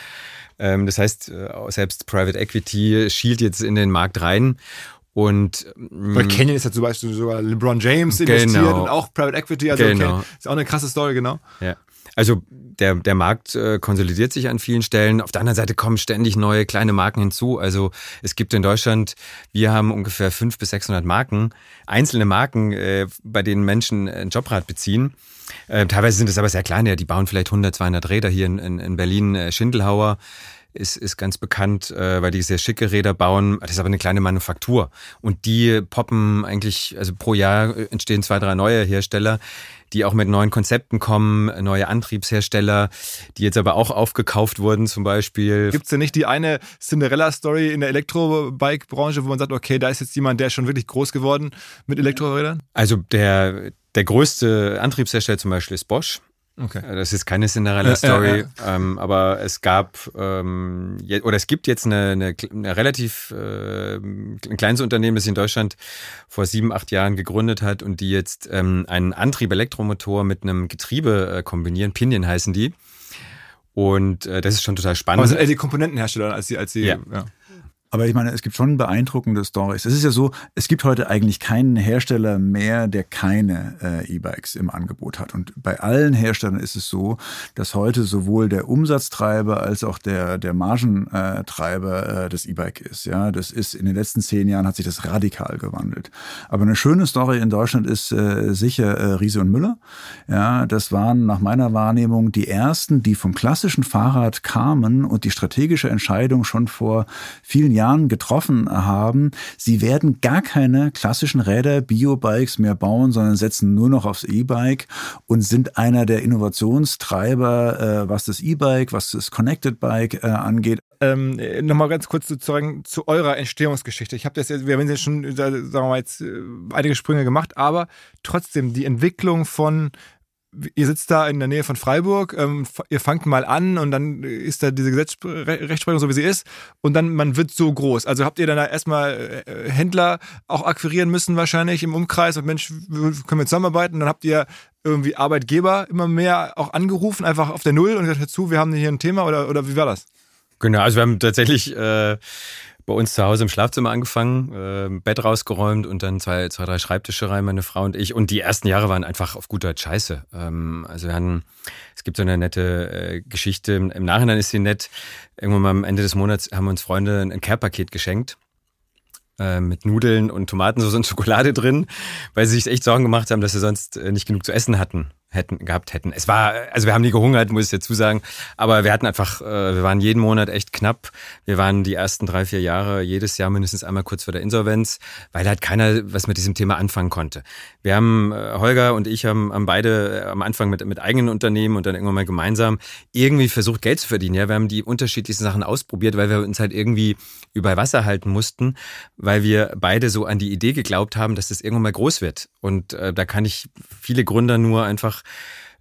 Ähm, das heißt, äh, selbst Private Equity schielt jetzt in den Markt rein. Und bei mm, Canyon ist ja zum Beispiel sogar LeBron James investiert genau. und auch Private Equity. Also genau. okay, ist auch eine krasse Story, genau. Ja. Also der, der Markt äh, konsolidiert sich an vielen Stellen. Auf der anderen Seite kommen ständig neue kleine Marken hinzu. Also es gibt in Deutschland, wir haben ungefähr 500 bis 600 Marken, einzelne Marken, äh, bei denen Menschen ein Jobrad beziehen. Äh, teilweise sind es aber sehr kleine, die bauen vielleicht 100, 200 Räder hier in, in, in Berlin, Schindelhauer ist, ist ganz bekannt, äh, weil die sehr schicke Räder bauen. Das ist aber eine kleine Manufaktur. Und die poppen eigentlich, also pro Jahr entstehen zwei, drei neue Hersteller, die auch mit neuen Konzepten kommen, neue Antriebshersteller, die jetzt aber auch aufgekauft wurden zum Beispiel. Gibt es denn nicht die eine Cinderella-Story in der Elektrobike-Branche, wo man sagt, okay, da ist jetzt jemand, der ist schon wirklich groß geworden mit Elektrorädern? Also der, der größte Antriebshersteller zum Beispiel ist Bosch. Okay. Äh, das ist keine Cinderella-Story, ja, ja. ähm, aber es gab ähm, oder es gibt jetzt eine, eine, eine relativ äh, ein kleines Unternehmen, das in Deutschland vor sieben, acht Jahren gegründet hat und die jetzt ähm, einen Antrieb-Elektromotor mit einem Getriebe äh, kombinieren. Pinion heißen die. Und äh, das ist schon total spannend. Aber sind eher die Komponentenhersteller als die, als die ja. ja. Aber ich meine, es gibt schon beeindruckende Stories. Es ist ja so, es gibt heute eigentlich keinen Hersteller mehr, der keine äh, E-Bikes im Angebot hat. Und bei allen Herstellern ist es so, dass heute sowohl der Umsatztreiber als auch der, der Margentreiber äh, das E-Bike ist. Ja, das ist in den letzten zehn Jahren hat sich das radikal gewandelt. Aber eine schöne Story in Deutschland ist äh, sicher äh, Riese und Müller. Ja, das waren nach meiner Wahrnehmung die ersten, die vom klassischen Fahrrad kamen und die strategische Entscheidung schon vor vielen Jahren getroffen haben, sie werden gar keine klassischen Räder, Biobikes mehr bauen, sondern setzen nur noch aufs E-Bike und sind einer der Innovationstreiber, äh, was das E-Bike, was das Connected Bike äh, angeht. Ähm, Nochmal ganz kurz sozusagen zu eurer Entstehungsgeschichte. Ich habe das jetzt, wir haben jetzt schon, sagen wir mal, jetzt äh, einige Sprünge gemacht, aber trotzdem die Entwicklung von ihr sitzt da in der Nähe von Freiburg, ähm, ihr fangt mal an und dann ist da diese Gesetz Rechtsprechung so, wie sie ist und dann man wird so groß. Also habt ihr dann da erstmal äh, Händler auch akquirieren müssen wahrscheinlich im Umkreis und Mensch, können wir zusammenarbeiten? Dann habt ihr irgendwie Arbeitgeber immer mehr auch angerufen, einfach auf der Null und gesagt, dazu, wir haben hier ein Thema oder, oder wie war das? Genau, also wir haben tatsächlich äh, bei uns zu Hause im Schlafzimmer angefangen, äh, Bett rausgeräumt und dann zwei, zwei, drei Schreibtische rein, meine Frau und ich. Und die ersten Jahre waren einfach auf gut Deutsch scheiße. Ähm, also wir hatten, es gibt so eine nette äh, Geschichte, im Nachhinein ist sie nett. Irgendwann mal am Ende des Monats haben uns Freunde ein Care-Paket geschenkt äh, mit Nudeln und Tomatensauce und Schokolade drin, weil sie sich echt Sorgen gemacht haben, dass sie sonst äh, nicht genug zu essen hatten hätten gehabt hätten. Es war, also wir haben nie gehungert, muss ich dazu sagen, aber wir hatten einfach, äh, wir waren jeden Monat echt knapp. Wir waren die ersten drei, vier Jahre jedes Jahr mindestens einmal kurz vor der Insolvenz, weil halt keiner was mit diesem Thema anfangen konnte. Wir haben, äh, Holger und ich haben, haben beide äh, am Anfang mit, mit eigenen Unternehmen und dann irgendwann mal gemeinsam irgendwie versucht, Geld zu verdienen. Ja, wir haben die unterschiedlichsten Sachen ausprobiert, weil wir uns halt irgendwie über Wasser halten mussten, weil wir beide so an die Idee geglaubt haben, dass das irgendwann mal groß wird. Und äh, da kann ich viele Gründer nur einfach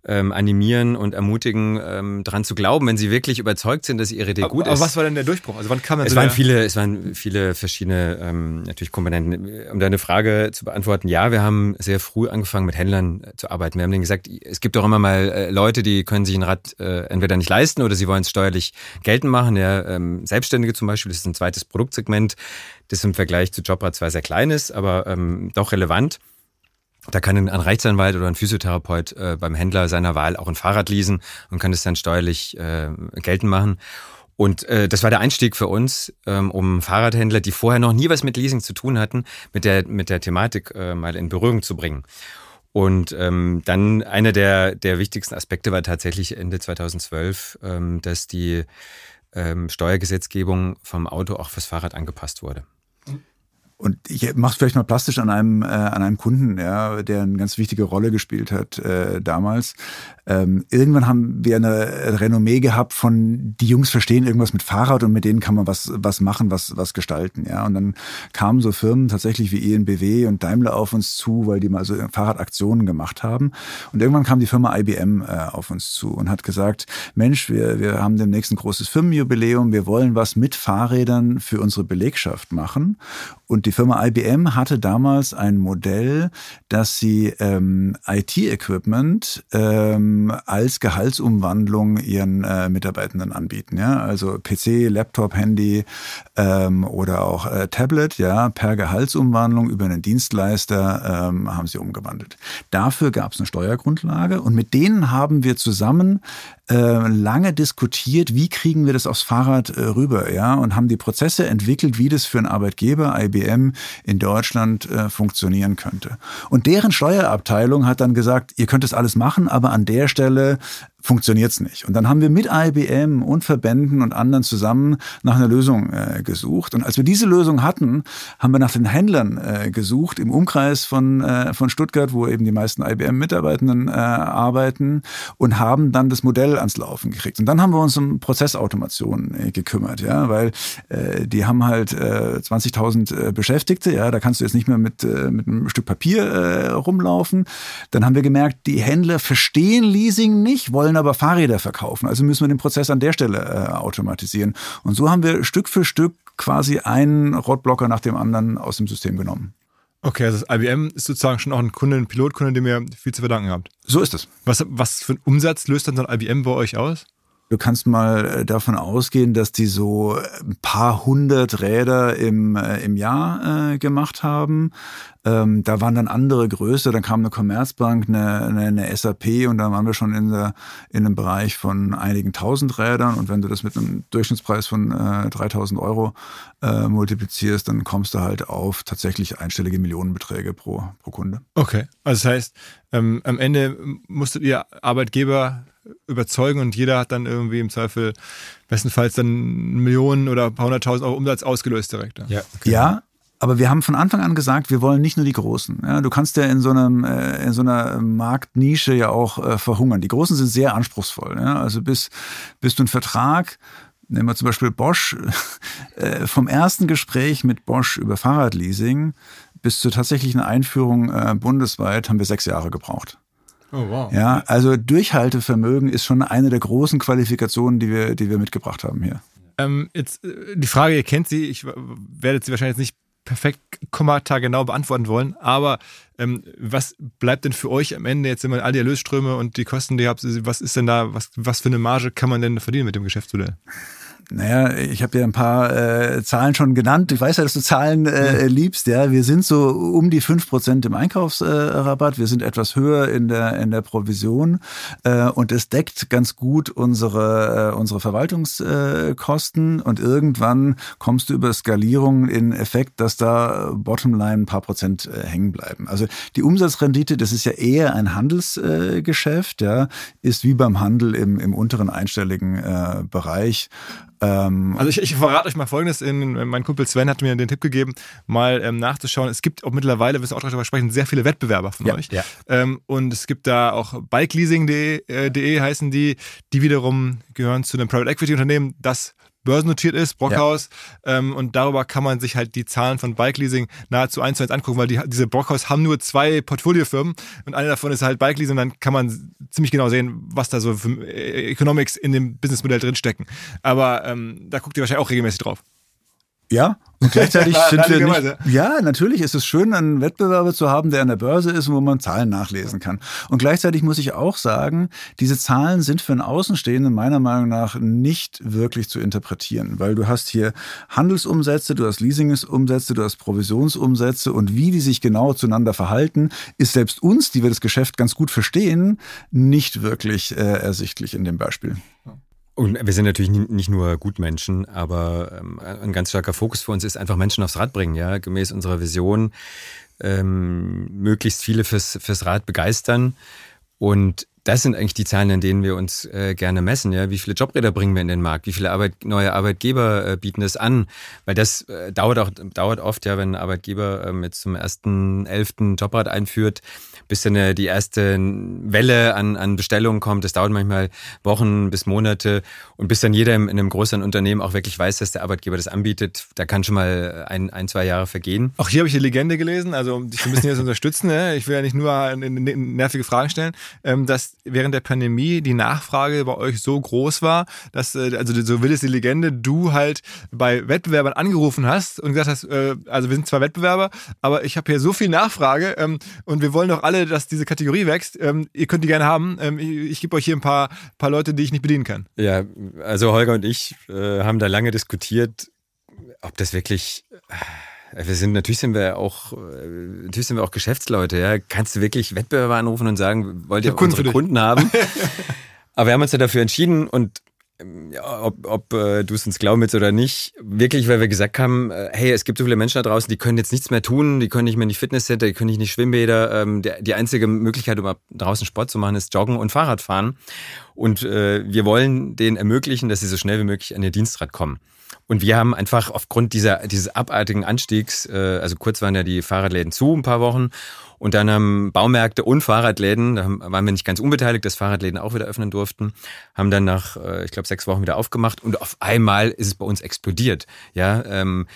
ähm, animieren und ermutigen, ähm, daran zu glauben, wenn sie wirklich überzeugt sind, dass ihre Idee aber, gut aber ist. Aber was war denn der Durchbruch? Also wann kam es? waren viele, es waren viele verschiedene ähm, natürlich Komponenten. Um deine Frage zu beantworten, ja, wir haben sehr früh angefangen mit Händlern äh, zu arbeiten. Wir haben denen gesagt, es gibt doch immer mal äh, Leute, die können sich ein Rad äh, entweder nicht leisten oder sie wollen es steuerlich geltend machen. Ja, ähm, Selbstständige zum Beispiel, das ist ein zweites Produktsegment, das im Vergleich zu Jobrad zwar sehr klein ist, aber ähm, doch relevant. Da kann ein Rechtsanwalt oder ein Physiotherapeut äh, beim Händler seiner Wahl auch ein Fahrrad leasen und kann es dann steuerlich äh, geltend machen. Und äh, das war der Einstieg für uns, ähm, um Fahrradhändler, die vorher noch nie was mit Leasing zu tun hatten, mit der, mit der Thematik äh, mal in Berührung zu bringen. Und ähm, dann einer der, der wichtigsten Aspekte war tatsächlich Ende 2012, ähm, dass die ähm, Steuergesetzgebung vom Auto auch fürs Fahrrad angepasst wurde. Und ich mache vielleicht mal plastisch an einem, äh, an einem Kunden, ja, der eine ganz wichtige Rolle gespielt hat äh, damals. Ähm, irgendwann haben wir eine Renommee gehabt von, die Jungs verstehen irgendwas mit Fahrrad und mit denen kann man was, was machen, was, was gestalten. Ja. Und dann kamen so Firmen tatsächlich wie ENBW und Daimler auf uns zu, weil die mal so Fahrradaktionen gemacht haben. Und irgendwann kam die Firma IBM äh, auf uns zu und hat gesagt, Mensch, wir, wir haben demnächst ein großes Firmenjubiläum, wir wollen was mit Fahrrädern für unsere Belegschaft machen. Und die Firma IBM hatte damals ein Modell, dass sie ähm, IT-Equipment ähm, als Gehaltsumwandlung ihren äh, Mitarbeitenden anbieten. Ja? Also PC, Laptop, Handy ähm, oder auch äh, Tablet, ja, per Gehaltsumwandlung über einen Dienstleister ähm, haben sie umgewandelt. Dafür gab es eine Steuergrundlage und mit denen haben wir zusammen äh, lange diskutiert, wie kriegen wir das aufs Fahrrad äh, rüber, ja, und haben die Prozesse entwickelt, wie das für einen Arbeitgeber IBM in Deutschland äh, funktionieren könnte. Und deren Steuerabteilung hat dann gesagt, ihr könnt das alles machen, aber an der Stelle funktioniert es nicht. Und dann haben wir mit IBM und Verbänden und anderen zusammen nach einer Lösung äh, gesucht. Und als wir diese Lösung hatten, haben wir nach den Händlern äh, gesucht im Umkreis von, äh, von Stuttgart, wo eben die meisten IBM-Mitarbeitenden äh, arbeiten und haben dann das Modell ans Laufen gekriegt. Und dann haben wir uns um Prozessautomation äh, gekümmert, ja, weil äh, die haben halt äh, 20.000 äh, Beschäftigte, ja, da kannst du jetzt nicht mehr mit, äh, mit einem Stück Papier äh, rumlaufen. Dann haben wir gemerkt, die Händler verstehen Leasing nicht, wollen aber Fahrräder verkaufen. Also müssen wir den Prozess an der Stelle äh, automatisieren. Und so haben wir Stück für Stück quasi einen Roadblocker nach dem anderen aus dem System genommen. Okay, also das IBM ist sozusagen schon auch ein Kunde, ein Pilotkunde, dem ihr viel zu verdanken habt. So ist es. Was, was für einen Umsatz löst dann so ein IBM bei euch aus? Du kannst mal äh, davon ausgehen, dass die so ein paar hundert Räder im, äh, im Jahr äh, gemacht haben. Ähm, da waren dann andere Größe, dann kam eine Commerzbank, eine, eine, eine SAP und dann waren wir schon in, der, in einem Bereich von einigen tausend Rädern. Und wenn du das mit einem Durchschnittspreis von äh, 3000 Euro äh, multiplizierst, dann kommst du halt auf tatsächlich einstellige Millionenbeträge pro, pro Kunde. Okay, also das heißt, ähm, am Ende musstet ihr Arbeitgeber überzeugen und jeder hat dann irgendwie im Zweifel bestenfalls dann Millionen oder ein paar hunderttausend Euro Umsatz ausgelöst direkt. Ja, okay. ja aber wir haben von Anfang an gesagt, wir wollen nicht nur die Großen. Ja, du kannst ja in so, einem, äh, in so einer Marktnische ja auch äh, verhungern. Die Großen sind sehr anspruchsvoll. Ja? Also bis, bis du einen Vertrag, nehmen wir zum Beispiel Bosch, (laughs) äh, vom ersten Gespräch mit Bosch über Fahrradleasing bis zur tatsächlichen Einführung äh, bundesweit haben wir sechs Jahre gebraucht. Oh, wow. Ja, also Durchhaltevermögen ist schon eine der großen Qualifikationen, die wir, die wir mitgebracht haben hier. Ähm, jetzt äh, die Frage, ihr kennt sie, ich werde sie wahrscheinlich jetzt nicht perfekt Kommata genau beantworten wollen, aber ähm, was bleibt denn für euch am Ende jetzt, wenn man all die Erlösströme und die Kosten, die ihr habt, was ist denn da, was, was für eine Marge kann man denn verdienen mit dem Geschäftsmodell? Naja, ich habe ja ein paar äh, Zahlen schon genannt. Ich weiß ja, dass du Zahlen äh, ja. liebst. Ja, wir sind so um die fünf Prozent im Einkaufsrabatt. Äh, wir sind etwas höher in der in der Provision äh, und es deckt ganz gut unsere äh, unsere Verwaltungskosten. und irgendwann kommst du über Skalierung in Effekt, dass da Bottomline ein paar Prozent äh, hängen bleiben. Also die Umsatzrendite, das ist ja eher ein Handelsgeschäft, ja, ist wie beim Handel im im unteren einstelligen äh, Bereich. Ähm, also ich, ich verrate euch mal Folgendes. In, mein Kumpel Sven hat mir den Tipp gegeben, mal ähm, nachzuschauen. Es gibt auch mittlerweile, wir auch darüber sprechen, sehr viele Wettbewerber von ja, euch. Ja. Ähm, und es gibt da auch bikeleasing.de äh, heißen die, die wiederum gehören zu einem Private Equity Unternehmen, das börsennotiert ist, Brockhaus. Ja. Ähm, und darüber kann man sich halt die Zahlen von Bike Leasing nahezu eins zu eins angucken, weil die, diese Brockhaus haben nur zwei Portfoliofirmen und eine davon ist halt Bike Leasing. Und dann kann man ziemlich genau sehen, was da so für äh, Economics in dem Businessmodell drinstecken. Aber ähm, da guckt ihr wahrscheinlich auch regelmäßig drauf. Ja, und gleichzeitig (laughs) sind wir nicht, ja, natürlich ist es schön, einen Wettbewerber zu haben, der an der Börse ist, wo man Zahlen nachlesen kann. Und gleichzeitig muss ich auch sagen, diese Zahlen sind für einen Außenstehenden meiner Meinung nach nicht wirklich zu interpretieren, weil du hast hier Handelsumsätze, du hast Leasingsumsätze, du hast Provisionsumsätze und wie die sich genau zueinander verhalten, ist selbst uns, die wir das Geschäft ganz gut verstehen, nicht wirklich äh, ersichtlich in dem Beispiel. Und wir sind natürlich nicht nur Gutmenschen, aber ähm, ein ganz starker Fokus für uns ist einfach Menschen aufs Rad bringen, ja, gemäß unserer Vision, ähm, möglichst viele fürs, fürs Rad begeistern. Und das sind eigentlich die Zahlen, an denen wir uns äh, gerne messen. Ja? Wie viele Jobräder bringen wir in den Markt? Wie viele Arbeit, neue Arbeitgeber äh, bieten das an? Weil das äh, dauert auch dauert oft, ja, wenn ein Arbeitgeber ähm, jetzt zum ersten elften Jobrad einführt, bis dann äh, die erste Welle an, an Bestellungen kommt. Das dauert manchmal Wochen bis Monate und bis dann jeder in einem größeren Unternehmen auch wirklich weiß, dass der Arbeitgeber das anbietet, da kann schon mal ein, ein zwei Jahre vergehen. Auch hier habe ich eine Legende gelesen, also ein bisschen jetzt (laughs) unterstützen. Ne? Ich will ja nicht nur nervige Fragen stellen, ähm, dass während der Pandemie die Nachfrage bei euch so groß war, dass, äh, also so will es die Legende, du halt bei Wettbewerbern angerufen hast und gesagt hast, äh, also wir sind zwar Wettbewerber, aber ich habe hier so viel Nachfrage ähm, und wir wollen doch alle alle, dass diese Kategorie wächst. Ähm, ihr könnt die gerne haben. Ähm, ich, ich gebe euch hier ein paar, paar Leute, die ich nicht bedienen kann. Ja, also Holger und ich äh, haben da lange diskutiert, ob das wirklich. Äh, wir sind natürlich sind wir auch äh, natürlich sind wir auch Geschäftsleute. Ja, kannst du wirklich Wettbewerber anrufen und sagen, wollt ihr unsere Kunden haben? (laughs) Aber wir haben uns ja dafür entschieden und ob, ob äh, du es uns glauben willst oder nicht, wirklich, weil wir gesagt haben, äh, hey, es gibt so viele Menschen da draußen, die können jetzt nichts mehr tun, die können nicht mehr in die Fitnesscenter, die können nicht in die Schwimmbäder. Ähm, der, die einzige Möglichkeit, um draußen Sport zu machen, ist Joggen und Fahrradfahren. Und äh, wir wollen denen ermöglichen, dass sie so schnell wie möglich an ihr Dienstrad kommen. Und wir haben einfach aufgrund dieser, dieses abartigen Anstiegs, äh, also kurz waren ja die Fahrradläden zu, ein paar Wochen, und dann haben Baumärkte und Fahrradläden, da waren wir nicht ganz unbeteiligt, dass Fahrradläden auch wieder öffnen durften, haben dann nach, äh, ich glaube, sechs Wochen wieder aufgemacht und auf einmal ist es bei uns explodiert. Ja, ähm,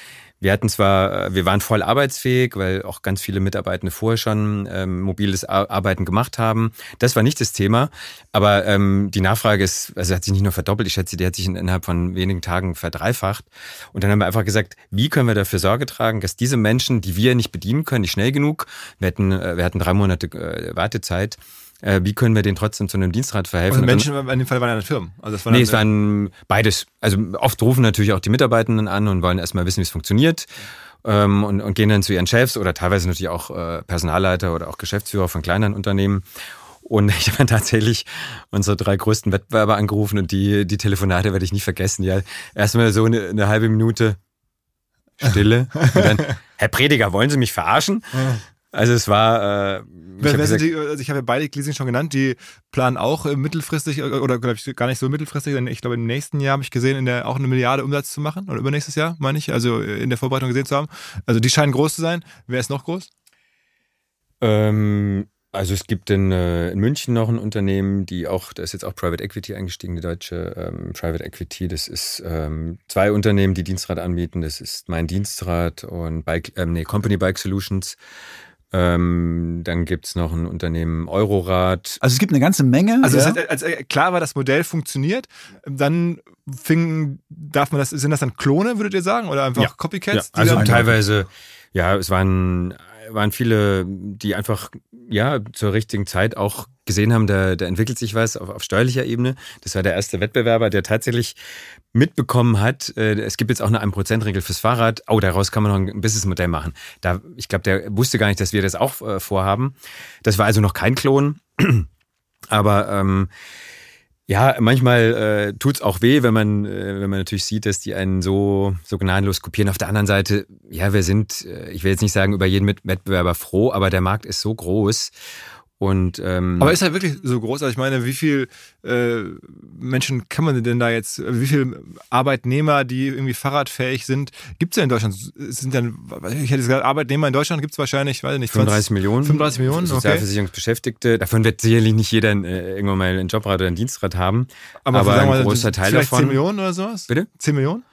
wir hatten zwar, äh, wir waren voll arbeitsfähig, weil auch ganz viele Mitarbeitende vorher schon ähm, mobiles Arbeiten gemacht haben. Das war nicht das Thema, aber ähm, die Nachfrage ist, also hat sich nicht nur verdoppelt, ich schätze, die hat sich innerhalb von wenigen Tagen verdreifacht. Und dann haben wir einfach gesagt, wie können wir dafür Sorge tragen, dass diese Menschen, die wir nicht bedienen können, nicht schnell genug, wir hatten, äh, wir hatten drei Monate äh, Wartezeit, äh, wie können wir den trotzdem zu einem Dienstrad verhelfen. Und Menschen in dem Fall waren ja Firmen. Also das waren nee, es waren beides. Also oft rufen natürlich auch die Mitarbeitenden an und wollen erstmal wissen, wie es funktioniert. Ähm, und, und gehen dann zu ihren Chefs oder teilweise natürlich auch äh, Personalleiter oder auch Geschäftsführer von kleineren Unternehmen. Und (laughs) ich habe dann tatsächlich unsere drei größten Wettbewerber angerufen und die, die Telefonate werde ich nicht vergessen. Ja, erstmal so eine, eine halbe Minute Stille. Und dann, (laughs) Herr Prediger, wollen Sie mich verarschen? Also es war. Äh, ich habe die, also hab ja beide Leasing schon genannt, die planen auch äh, mittelfristig äh, oder glaube ich gar nicht so mittelfristig, denn ich glaube im nächsten Jahr habe ich gesehen, in der auch eine Milliarde Umsatz zu machen oder übernächstes Jahr, meine ich, also äh, in der Vorbereitung gesehen zu haben. Also die scheinen groß zu sein. Wer ist noch groß? Ähm, also es gibt in, äh, in, München noch ein Unternehmen, die auch, da ist jetzt auch Private Equity eingestiegen, die deutsche ähm, Private Equity. Das ist ähm, zwei Unternehmen, die Dienstrad anbieten. Das ist mein Dienstrad und Bike, ähm, nee, Company Bike Solutions. Ähm, dann gibt's noch ein Unternehmen Eurorad. Also es gibt eine ganze Menge. Also ja. hat, als klar war, das Modell funktioniert, dann fing, darf man das, sind das dann Klone, würdet ihr sagen? Oder einfach ja. Copycats? Ja. Also teilweise, ja, es waren waren viele, die einfach ja zur richtigen Zeit auch gesehen haben, da, da entwickelt sich was auf, auf steuerlicher Ebene. Das war der erste Wettbewerber, der tatsächlich mitbekommen hat, äh, es gibt jetzt auch eine 1%-Regel fürs Fahrrad. Oh, daraus kann man noch ein Businessmodell machen. Da, ich glaube, der wusste gar nicht, dass wir das auch äh, vorhaben. Das war also noch kein Klon. (clears throat) Aber ähm, ja, manchmal äh, tut auch weh, wenn man, äh, wenn man natürlich sieht, dass die einen so, so gnadenlos kopieren. Auf der anderen Seite, ja, wir sind, äh, ich will jetzt nicht sagen, über jeden Wettbewerber froh, aber der Markt ist so groß und, ähm, Aber ist er wirklich so groß? Also ich meine, wie viele äh, Menschen kann man denn da jetzt, wie viele Arbeitnehmer, die irgendwie fahrradfähig sind, gibt es denn in Deutschland? Sind denn, ich hätte gesagt, Arbeitnehmer in Deutschland gibt es wahrscheinlich, weiß nicht, 35 Millionen. 35 Millionen, okay. Sozialversicherungsbeschäftigte. Davon wird sicherlich nicht jeder äh, irgendwann mal ein Jobrad oder ein Dienstrad haben. Aber, aber ein großer Teil davon. 10 Millionen oder sowas? Bitte? 10 Millionen?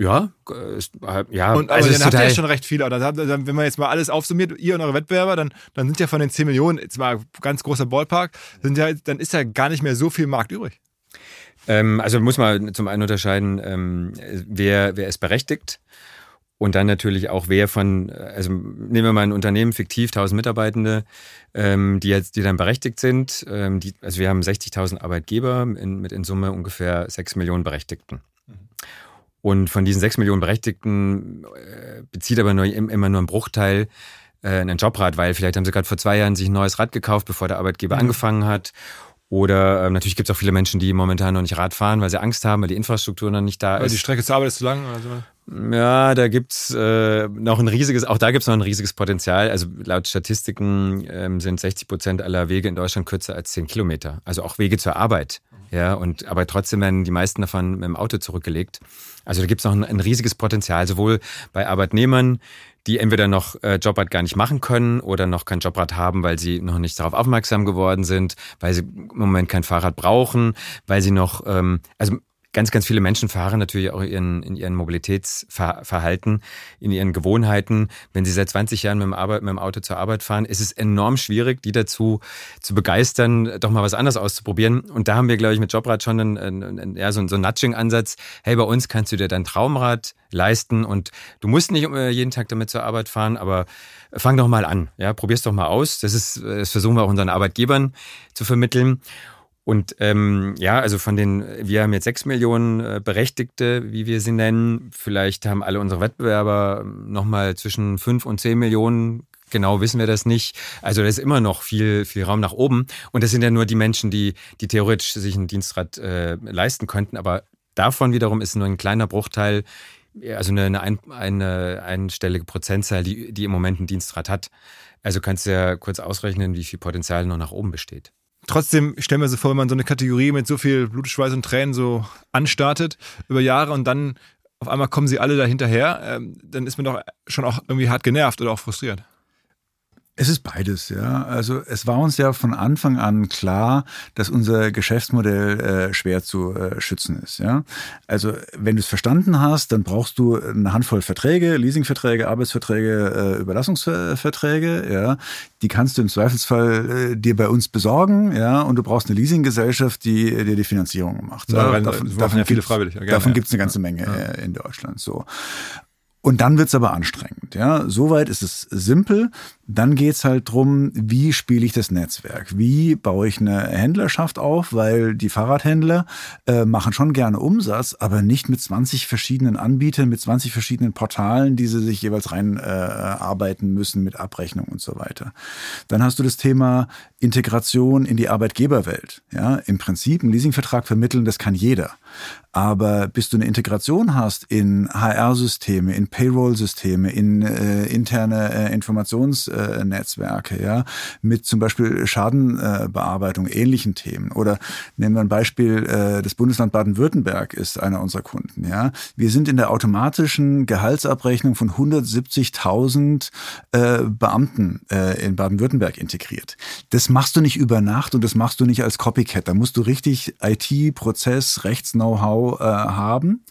Ja, ist, ja. Und, aber also dann habt ihr ja schon recht viele. Dann, dann, wenn man jetzt mal alles aufsummiert, ihr und eure Wettbewerber, dann, dann sind ja von den 10 Millionen, jetzt mal ganz großer Ballpark, sind ja, dann ist ja gar nicht mehr so viel Markt übrig. Ähm, also muss man zum einen unterscheiden, ähm, wer, wer ist berechtigt. Und dann natürlich auch, wer von, also nehmen wir mal ein Unternehmen, fiktiv, 1000 Mitarbeitende, ähm, die jetzt, die dann berechtigt sind. Ähm, die, also wir haben 60.000 Arbeitgeber in, mit in Summe ungefähr 6 Millionen Berechtigten. Und von diesen sechs Millionen Berechtigten äh, bezieht aber nur, immer nur ein Bruchteil äh, einen Jobrad, weil vielleicht haben sie gerade vor zwei Jahren sich ein neues Rad gekauft, bevor der Arbeitgeber mhm. angefangen hat. Oder äh, natürlich gibt es auch viele Menschen, die momentan noch nicht Rad fahren, weil sie Angst haben, weil die Infrastruktur noch nicht da ist. Weil die Strecke zur Arbeit ist zu lang oder so. Ja, da gibt's äh, noch ein riesiges, auch da gibt's noch ein riesiges Potenzial. Also laut Statistiken ähm, sind 60 Prozent aller Wege in Deutschland kürzer als 10 Kilometer. Also auch Wege zur Arbeit. Ja, und aber trotzdem werden die meisten davon mit dem Auto zurückgelegt. Also da gibt's noch ein, ein riesiges Potenzial, sowohl bei Arbeitnehmern, die entweder noch äh, Jobrad gar nicht machen können oder noch kein Jobrad haben, weil sie noch nicht darauf aufmerksam geworden sind, weil sie im Moment kein Fahrrad brauchen, weil sie noch, ähm, also ganz, ganz viele Menschen fahren natürlich auch ihren, in ihren Mobilitätsverhalten, in ihren Gewohnheiten. Wenn sie seit 20 Jahren mit dem, Arbeit, mit dem Auto zur Arbeit fahren, ist es enorm schwierig, die dazu zu begeistern, doch mal was anderes auszuprobieren. Und da haben wir, glaube ich, mit Jobrad schon einen, einen, ja, so, so einen Nudging-Ansatz. Hey, bei uns kannst du dir dein Traumrad leisten und du musst nicht äh, jeden Tag damit zur Arbeit fahren, aber fang doch mal an. Ja, probier's doch mal aus. Das ist, das versuchen wir auch unseren Arbeitgebern zu vermitteln. Und ähm, ja, also von den, wir haben jetzt sechs Millionen äh, Berechtigte, wie wir sie nennen. Vielleicht haben alle unsere Wettbewerber nochmal zwischen fünf und zehn Millionen. Genau wissen wir das nicht. Also da ist immer noch viel, viel Raum nach oben. Und das sind ja nur die Menschen, die, die theoretisch sich ein Dienstrad äh, leisten könnten. Aber davon wiederum ist nur ein kleiner Bruchteil, also eine, eine, eine einstellige Prozentzahl, die, die im Moment ein Dienstrad hat. Also kannst du ja kurz ausrechnen, wie viel Potenzial noch nach oben besteht. Trotzdem stellen wir sich vor, wenn man so eine Kategorie mit so viel Blut, Schweiß und Tränen so anstartet über Jahre und dann auf einmal kommen sie alle da hinterher, ähm, dann ist man doch schon auch irgendwie hart genervt oder auch frustriert. Es ist beides, ja. Also es war uns ja von Anfang an klar, dass unser Geschäftsmodell äh, schwer zu äh, schützen ist, ja. Also wenn du es verstanden hast, dann brauchst du eine Handvoll Verträge, Leasingverträge, Arbeitsverträge, äh, Überlassungsverträge, ja. Die kannst du im Zweifelsfall äh, dir bei uns besorgen, ja. Und du brauchst eine Leasinggesellschaft, die dir die Finanzierung macht. Ja, davon davon, ja viele freiwillig. Ja, davon gibt es eine ganze Menge ja. Äh, in Deutschland. So. Und dann wird's aber anstrengend. Ja, soweit ist es simpel. Dann geht's halt drum, wie spiele ich das Netzwerk? Wie baue ich eine Händlerschaft auf? Weil die Fahrradhändler äh, machen schon gerne Umsatz, aber nicht mit 20 verschiedenen Anbietern, mit 20 verschiedenen Portalen, die sie sich jeweils rein äh, müssen mit Abrechnung und so weiter. Dann hast du das Thema Integration in die Arbeitgeberwelt. Ja, im Prinzip ein Leasingvertrag vermitteln, das kann jeder. Aber bis du eine Integration hast in HR-Systeme, in Payroll-Systeme, in äh, interne äh, Informationsnetzwerke, ja, mit zum Beispiel Schadenbearbeitung, äh, ähnlichen Themen. Oder nehmen wir ein Beispiel, äh, das Bundesland Baden-Württemberg ist einer unserer Kunden, ja. Wir sind in der automatischen Gehaltsabrechnung von 170.000 äh, Beamten äh, in Baden-Württemberg integriert. Das machst du nicht über Nacht und das machst du nicht als Copycat. Da musst du richtig IT, Prozess, Rechts-Know-how äh, haben.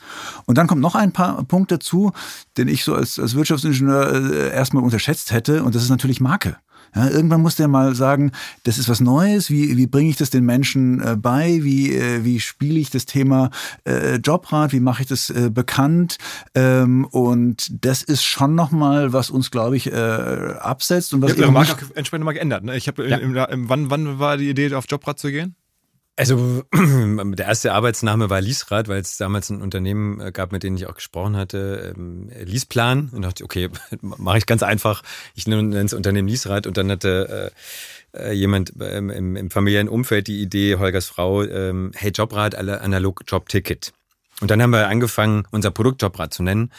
Und dann kommt noch ein paar Punkt dazu, den ich so als, als Wirtschaftsingenieur äh, erstmal unterschätzt hätte. Und das ist natürlich Marke. Ja, irgendwann muss der mal sagen, das ist was Neues, wie, wie bringe ich das den Menschen äh, bei, wie, äh, wie spiele ich das Thema äh, Jobrat, wie mache ich das äh, bekannt ähm, und das ist schon nochmal, was uns, glaube ich, äh, absetzt. Und was Ihr habt Marke auch entsprechend mal geändert. Ne? Ich habe ja. wann, wann war die Idee, auf Jobrat zu gehen? Also (clears throat) der erste Arbeitsname war Liesrad, weil es damals ein Unternehmen äh, gab, mit dem ich auch gesprochen hatte, ähm, Liesplan. Und dachte, okay, (laughs) mache ich ganz einfach. Ich nenne das Unternehmen Liesrad. Und dann hatte äh, äh, jemand ähm, im, im, familiären Umfeld die Idee, Holgers Frau, ähm, hey Jobrad, analog Jobticket. Und dann haben wir angefangen, unser Produkt Jobrad zu nennen.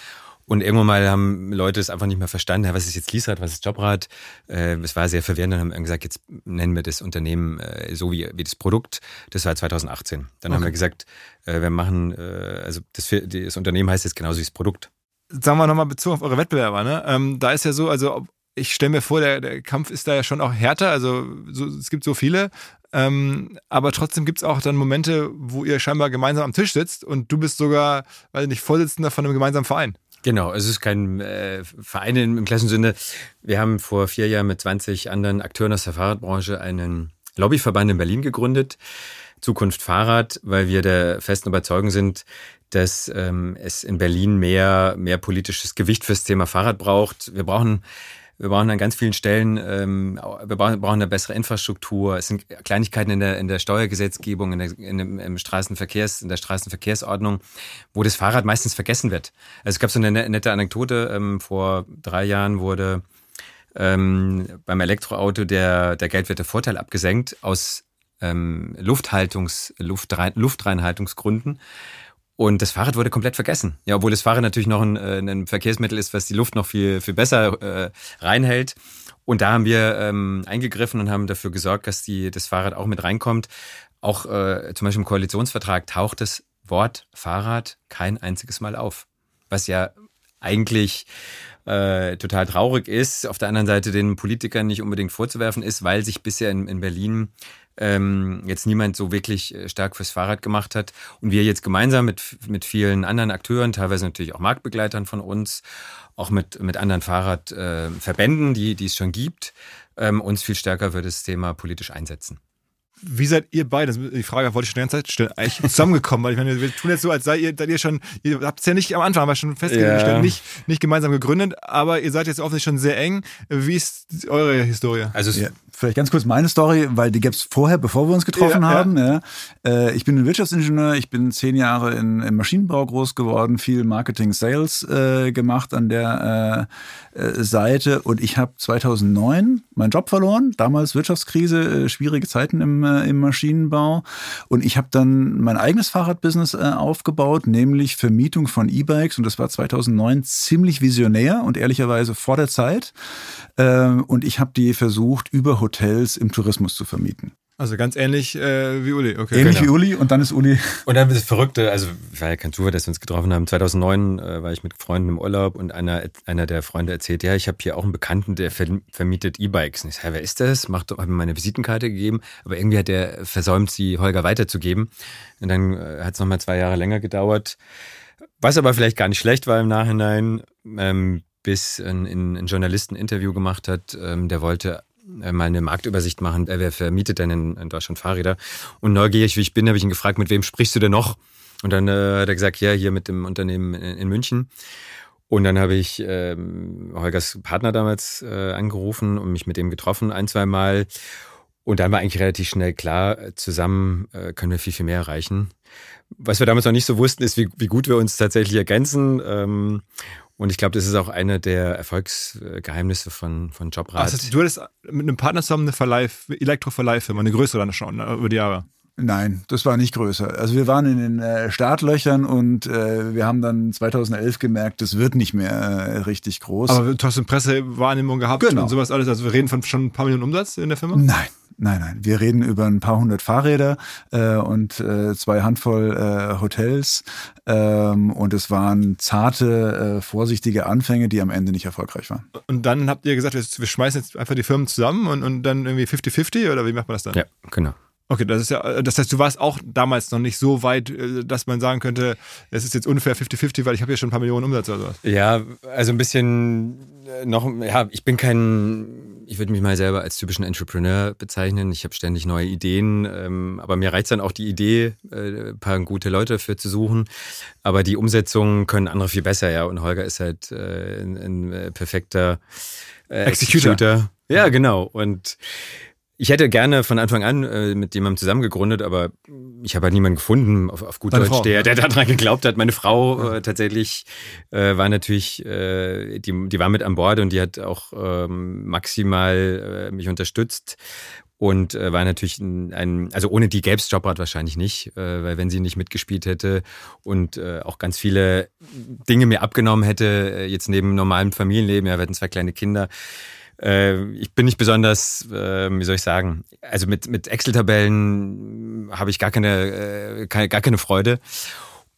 Und irgendwann mal haben Leute es einfach nicht mehr verstanden. Was ist jetzt Leaserad, was ist Jobrad? Äh, es war sehr verwirrend und haben gesagt, jetzt nennen wir das Unternehmen äh, so wie, wie das Produkt. Das war 2018. Dann okay. haben wir gesagt, äh, wir machen, äh, also das, das Unternehmen heißt jetzt genauso wie das Produkt. Sagen wir nochmal bezogen auf eure Wettbewerber. Ne? Ähm, da ist ja so, also ich stelle mir vor, der, der Kampf ist da ja schon auch härter. Also so, es gibt so viele. Ähm, aber trotzdem gibt es auch dann Momente, wo ihr scheinbar gemeinsam am Tisch sitzt und du bist sogar, weiß nicht, Vorsitzender von einem gemeinsamen Verein. Genau, es ist kein äh, Verein im, klassischen Sinne. Wir haben vor vier Jahren mit 20 anderen Akteuren aus der Fahrradbranche einen Lobbyverband in Berlin gegründet, Zukunft Fahrrad, weil wir der festen Überzeugung sind, dass ähm, es in Berlin mehr, mehr politisches Gewicht fürs Thema Fahrrad braucht. Wir brauchen wir brauchen an ganz vielen Stellen, ähm, wir brauchen, eine bessere Infrastruktur. Es sind Kleinigkeiten in der, in der Steuergesetzgebung, in der, in dem, im Straßenverkehrs, in der Straßenverkehrsordnung, wo das Fahrrad meistens vergessen wird. Also es gab so eine ne, nette Anekdote. Ähm, vor drei Jahren wurde ähm, beim Elektroauto der, der geldwerte abgesenkt aus ähm, Lufthaltungs, Luftrein, Luftreinhaltungsgründen. Und das Fahrrad wurde komplett vergessen. Ja, obwohl das Fahrrad natürlich noch ein, äh, ein Verkehrsmittel ist, was die Luft noch viel, viel besser äh, reinhält. Und da haben wir ähm, eingegriffen und haben dafür gesorgt, dass die, das Fahrrad auch mit reinkommt. Auch äh, zum Beispiel im Koalitionsvertrag taucht das Wort Fahrrad kein einziges Mal auf. Was ja eigentlich äh, total traurig ist, auf der anderen Seite den Politikern nicht unbedingt vorzuwerfen ist, weil sich bisher in, in Berlin ähm, jetzt niemand so wirklich äh, stark fürs Fahrrad gemacht hat. Und wir jetzt gemeinsam mit, mit vielen anderen Akteuren, teilweise natürlich auch Marktbegleitern von uns, auch mit, mit anderen Fahrradverbänden, äh, die, die es schon gibt, ähm, uns viel stärker für das Thema politisch einsetzen. Wie seid ihr beide, die Frage wollte ich schon die ganze Zeit stellen, eigentlich zusammengekommen? Weil ich meine, wir tun jetzt so, als seid ihr, seid ihr schon, ihr habt es ja nicht am Anfang, aber schon festgestellt, ja. nicht, nicht gemeinsam gegründet, aber ihr seid jetzt offensichtlich schon sehr eng. Wie ist eure Historie? Also ja, vielleicht ganz kurz meine Story, weil die gab es vorher, bevor wir uns getroffen ja, haben. Ja. Äh, ich bin ein Wirtschaftsingenieur, ich bin zehn Jahre in, im Maschinenbau groß geworden, viel Marketing, Sales äh, gemacht an der äh, äh Seite und ich habe 2009 meinen Job verloren, damals Wirtschaftskrise, äh, schwierige Zeiten im, äh, im Maschinenbau und ich habe dann mein eigenes Fahrradbusiness aufgebaut, nämlich Vermietung von E-Bikes und das war 2009 ziemlich visionär und ehrlicherweise vor der Zeit und ich habe die versucht über Hotels im Tourismus zu vermieten. Also ganz ähnlich äh, wie Uli, okay. Ähnlich genau. wie Uli und dann ist Uli. Und dann das Verrückte, also war ja kein Zufall, dass wir uns getroffen haben. 2009 äh, war ich mit Freunden im Urlaub und einer, einer der Freunde erzählt, ja, ich habe hier auch einen Bekannten, der vermietet E-Bikes. Und ich sage, wer ist das? Macht, hat mir meine Visitenkarte gegeben, aber irgendwie hat er versäumt, sie Holger weiterzugeben. Und dann äh, hat es nochmal zwei Jahre länger gedauert. Was aber vielleicht gar nicht schlecht war im Nachhinein, ähm, bis ein, ein, ein Journalist ein Interview gemacht hat, ähm, der wollte mal eine Marktübersicht machen, wer vermietet denn in, in Deutschland Fahrräder. Und neugierig wie ich bin, habe ich ihn gefragt, mit wem sprichst du denn noch? Und dann äh, hat er gesagt, ja, hier mit dem Unternehmen in, in München. Und dann habe ich ähm, Holgers Partner damals äh, angerufen und mich mit dem getroffen, ein, zwei Mal. Und dann war eigentlich relativ schnell klar, zusammen äh, können wir viel, viel mehr erreichen. Was wir damals noch nicht so wussten, ist, wie, wie gut wir uns tatsächlich ergänzen. Ähm, und ich glaube, das ist auch eine der Erfolgsgeheimnisse von, von Jobrat. Also, du hattest mit einem Partner zusammen eine Verleih, Elektroverleihfirma, eine größere dann schon ne, über die Jahre. Nein, das war nicht größer. Also wir waren in den äh, Startlöchern und äh, wir haben dann 2011 gemerkt, das wird nicht mehr äh, richtig groß. Aber du hast eine Pressewahrnehmung gehabt Genau. und sowas alles. Also wir reden von schon ein paar Millionen Umsatz in der Firma? Nein, nein, nein. Wir reden über ein paar hundert Fahrräder äh, und äh, zwei Handvoll äh, Hotels. Ähm, und es waren zarte, äh, vorsichtige Anfänge, die am Ende nicht erfolgreich waren. Und dann habt ihr gesagt, wir, wir schmeißen jetzt einfach die Firmen zusammen und, und dann irgendwie 50-50 oder wie macht man das dann? ja, genau. Okay, das ist ja, das heißt, du warst auch damals noch nicht so weit, äh, dass man sagen könnte, es ist jetzt ungefähr 50-50, weil ich habe ja schon ein paar Millionen Umsatz oder sowas. Ja, also ein bisschen äh, noch, ja, ich bin kein, ich würde mich mal selber als typischen Entrepreneur bezeichnen. Ich habe ständig neue Ideen, ähm, aber mir reizt dann auch die Idee, äh, ein paar gute Leute dafür zu suchen. Aber die Umsetzung können andere viel besser, ja. Und Holger ist halt äh, ein, ein äh, perfekter äh, Executor. Ja, genau. Und ich hätte gerne von Anfang an äh, mit jemandem zusammen gegründet, aber ich habe halt niemanden gefunden, auf, auf gut Deine Deutsch, Frau, der, der daran geglaubt hat. Meine Frau äh, tatsächlich äh, war natürlich, äh, die, die war mit an Bord und die hat auch ähm, maximal äh, mich unterstützt. Und äh, war natürlich ein, ein, also ohne die gäbe es Jobrad wahrscheinlich nicht, äh, weil wenn sie nicht mitgespielt hätte und äh, auch ganz viele Dinge mir abgenommen hätte, äh, jetzt neben normalem Familienleben, ja, wir hatten zwei kleine Kinder, ich bin nicht besonders, äh, wie soll ich sagen, also mit, mit Excel-Tabellen habe ich gar keine, äh, keine, gar keine Freude.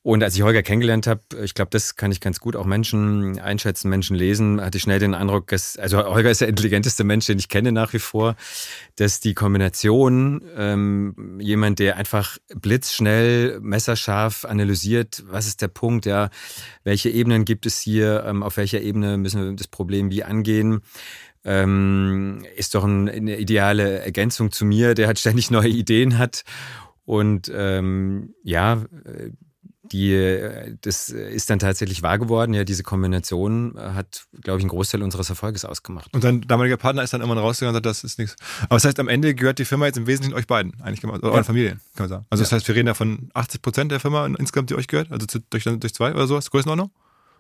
Und als ich Holger kennengelernt habe, ich glaube, das kann ich ganz gut auch Menschen einschätzen, Menschen lesen, hatte ich schnell den Eindruck, dass, also Holger ist der intelligenteste Mensch, den ich kenne nach wie vor, dass die Kombination, ähm, jemand, der einfach blitzschnell, messerscharf analysiert, was ist der Punkt, ja, welche Ebenen gibt es hier, ähm, auf welcher Ebene müssen wir das Problem wie angehen, ähm, ist doch ein, eine ideale Ergänzung zu mir, der halt ständig neue Ideen hat. Und ähm, ja, äh, die, äh, das ist dann tatsächlich wahr geworden. Ja, diese Kombination äh, hat, glaube ich, einen Großteil unseres Erfolges ausgemacht. Und dein damaliger Partner ist dann irgendwann rausgegangen und sagt, das ist nichts. Aber das heißt, am Ende gehört die Firma jetzt im Wesentlichen euch beiden, eigentlich, oder euren Familien, kann man sagen. Also das heißt, wir reden ja von 80 Prozent der Firma insgesamt, die euch gehört, also durch, durch zwei oder sowas, Größenordnung?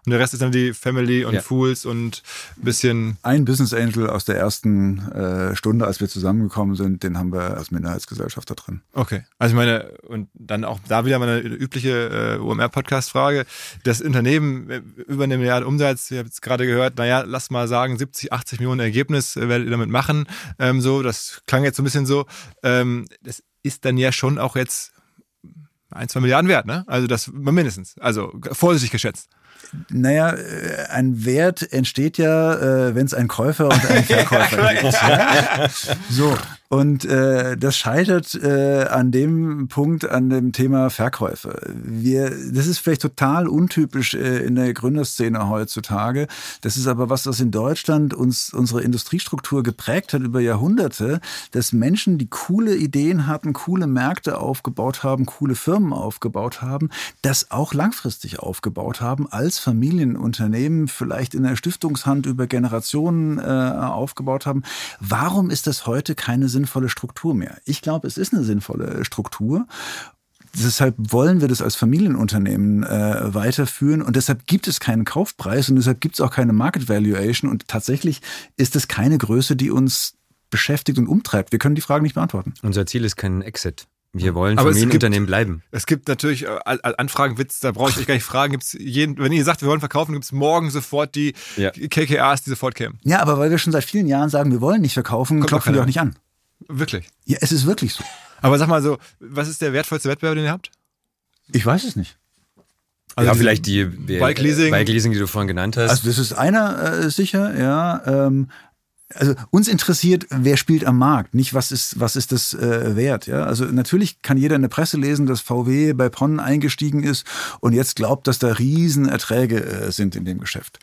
Und der Rest ist dann die Family und Ja. Fools und ein bisschen Ein Business Angel aus der ersten äh, Stunde, als wir zusammengekommen sind, den haben wir als Minderheitsgesellschafter drin. Okay. Also ich meine, und dann auch da wieder meine übliche äh, OMR-Podcast-Frage. Das Unternehmen äh, über eine Milliarde Umsatz, ihr habt jetzt gerade gehört, naja, lass mal sagen, 70, 80 Millionen Ergebnis äh, werdet ihr damit machen. Ähm, so, das klang jetzt so ein bisschen so. Ähm, das ist dann ja schon auch jetzt ein, zwei Milliarden wert, ne? Also das mindestens. Also vorsichtig geschätzt. Naja, äh, ein Wert entsteht ja, äh, wenn es einen Käufer und einen (laughs) Verkäufer gibt. Ja? So, und äh, das scheitert äh, an dem Punkt, an dem Thema Verkäufe. Wir, das ist vielleicht total untypisch äh, in der Gründerszene heutzutage. Das ist aber was, das in Deutschland uns unsere Industriestruktur geprägt hat über Jahrhunderte, dass Menschen, die coole Ideen hatten, coole Märkte aufgebaut haben, coole Firmen aufgebaut haben, das auch langfristig aufgebaut haben, als Familienunternehmen, vielleicht in der Stiftungshand über Generationen äh, aufgebaut haben. Warum ist das heute keine sinnvolle Struktur mehr? Ich glaube, es ist eine sinnvolle Struktur. Deshalb wollen wir das als Familienunternehmen äh, weiterführen und deshalb gibt es keinen Kaufpreis und deshalb gibt es auch keine Market Valuation und tatsächlich ist es keine Größe, die uns beschäftigt und umtreibt. Wir können die Frage nicht beantworten. Unser Ziel ist kein Exit. Wir wollen Aber es Familienunternehmen bleiben. Es gibt natürlich äh, Anfragen, Witz, da brauche ich euch gar nicht fragen. Gibt's jeden, wenn ihr sagt, wir wollen verkaufen, gibt es morgen sofort die Ja. KKAs, die sofort kämen. Ja, aber weil wir schon seit vielen Jahren sagen, wir wollen nicht verkaufen, Kommt klopfen wir auch nicht an. Wirklich. Ja, es ist wirklich so. Aber sag mal so, was ist der wertvollste Wettbewerb, den ihr habt? Ich weiß es nicht. Also ja, vielleicht die Bike Leasing. Bike Leasing, die du vorhin genannt hast. Also das ist einer äh, sicher, ja. Ähm, also uns interessiert, wer spielt am Markt, nicht was ist, was ist das äh, wert. Ja? Also natürlich kann jeder in der Presse lesen, dass VW bei PON eingestiegen ist und jetzt glaubt, dass da Riesenerträge äh, sind in dem Geschäft.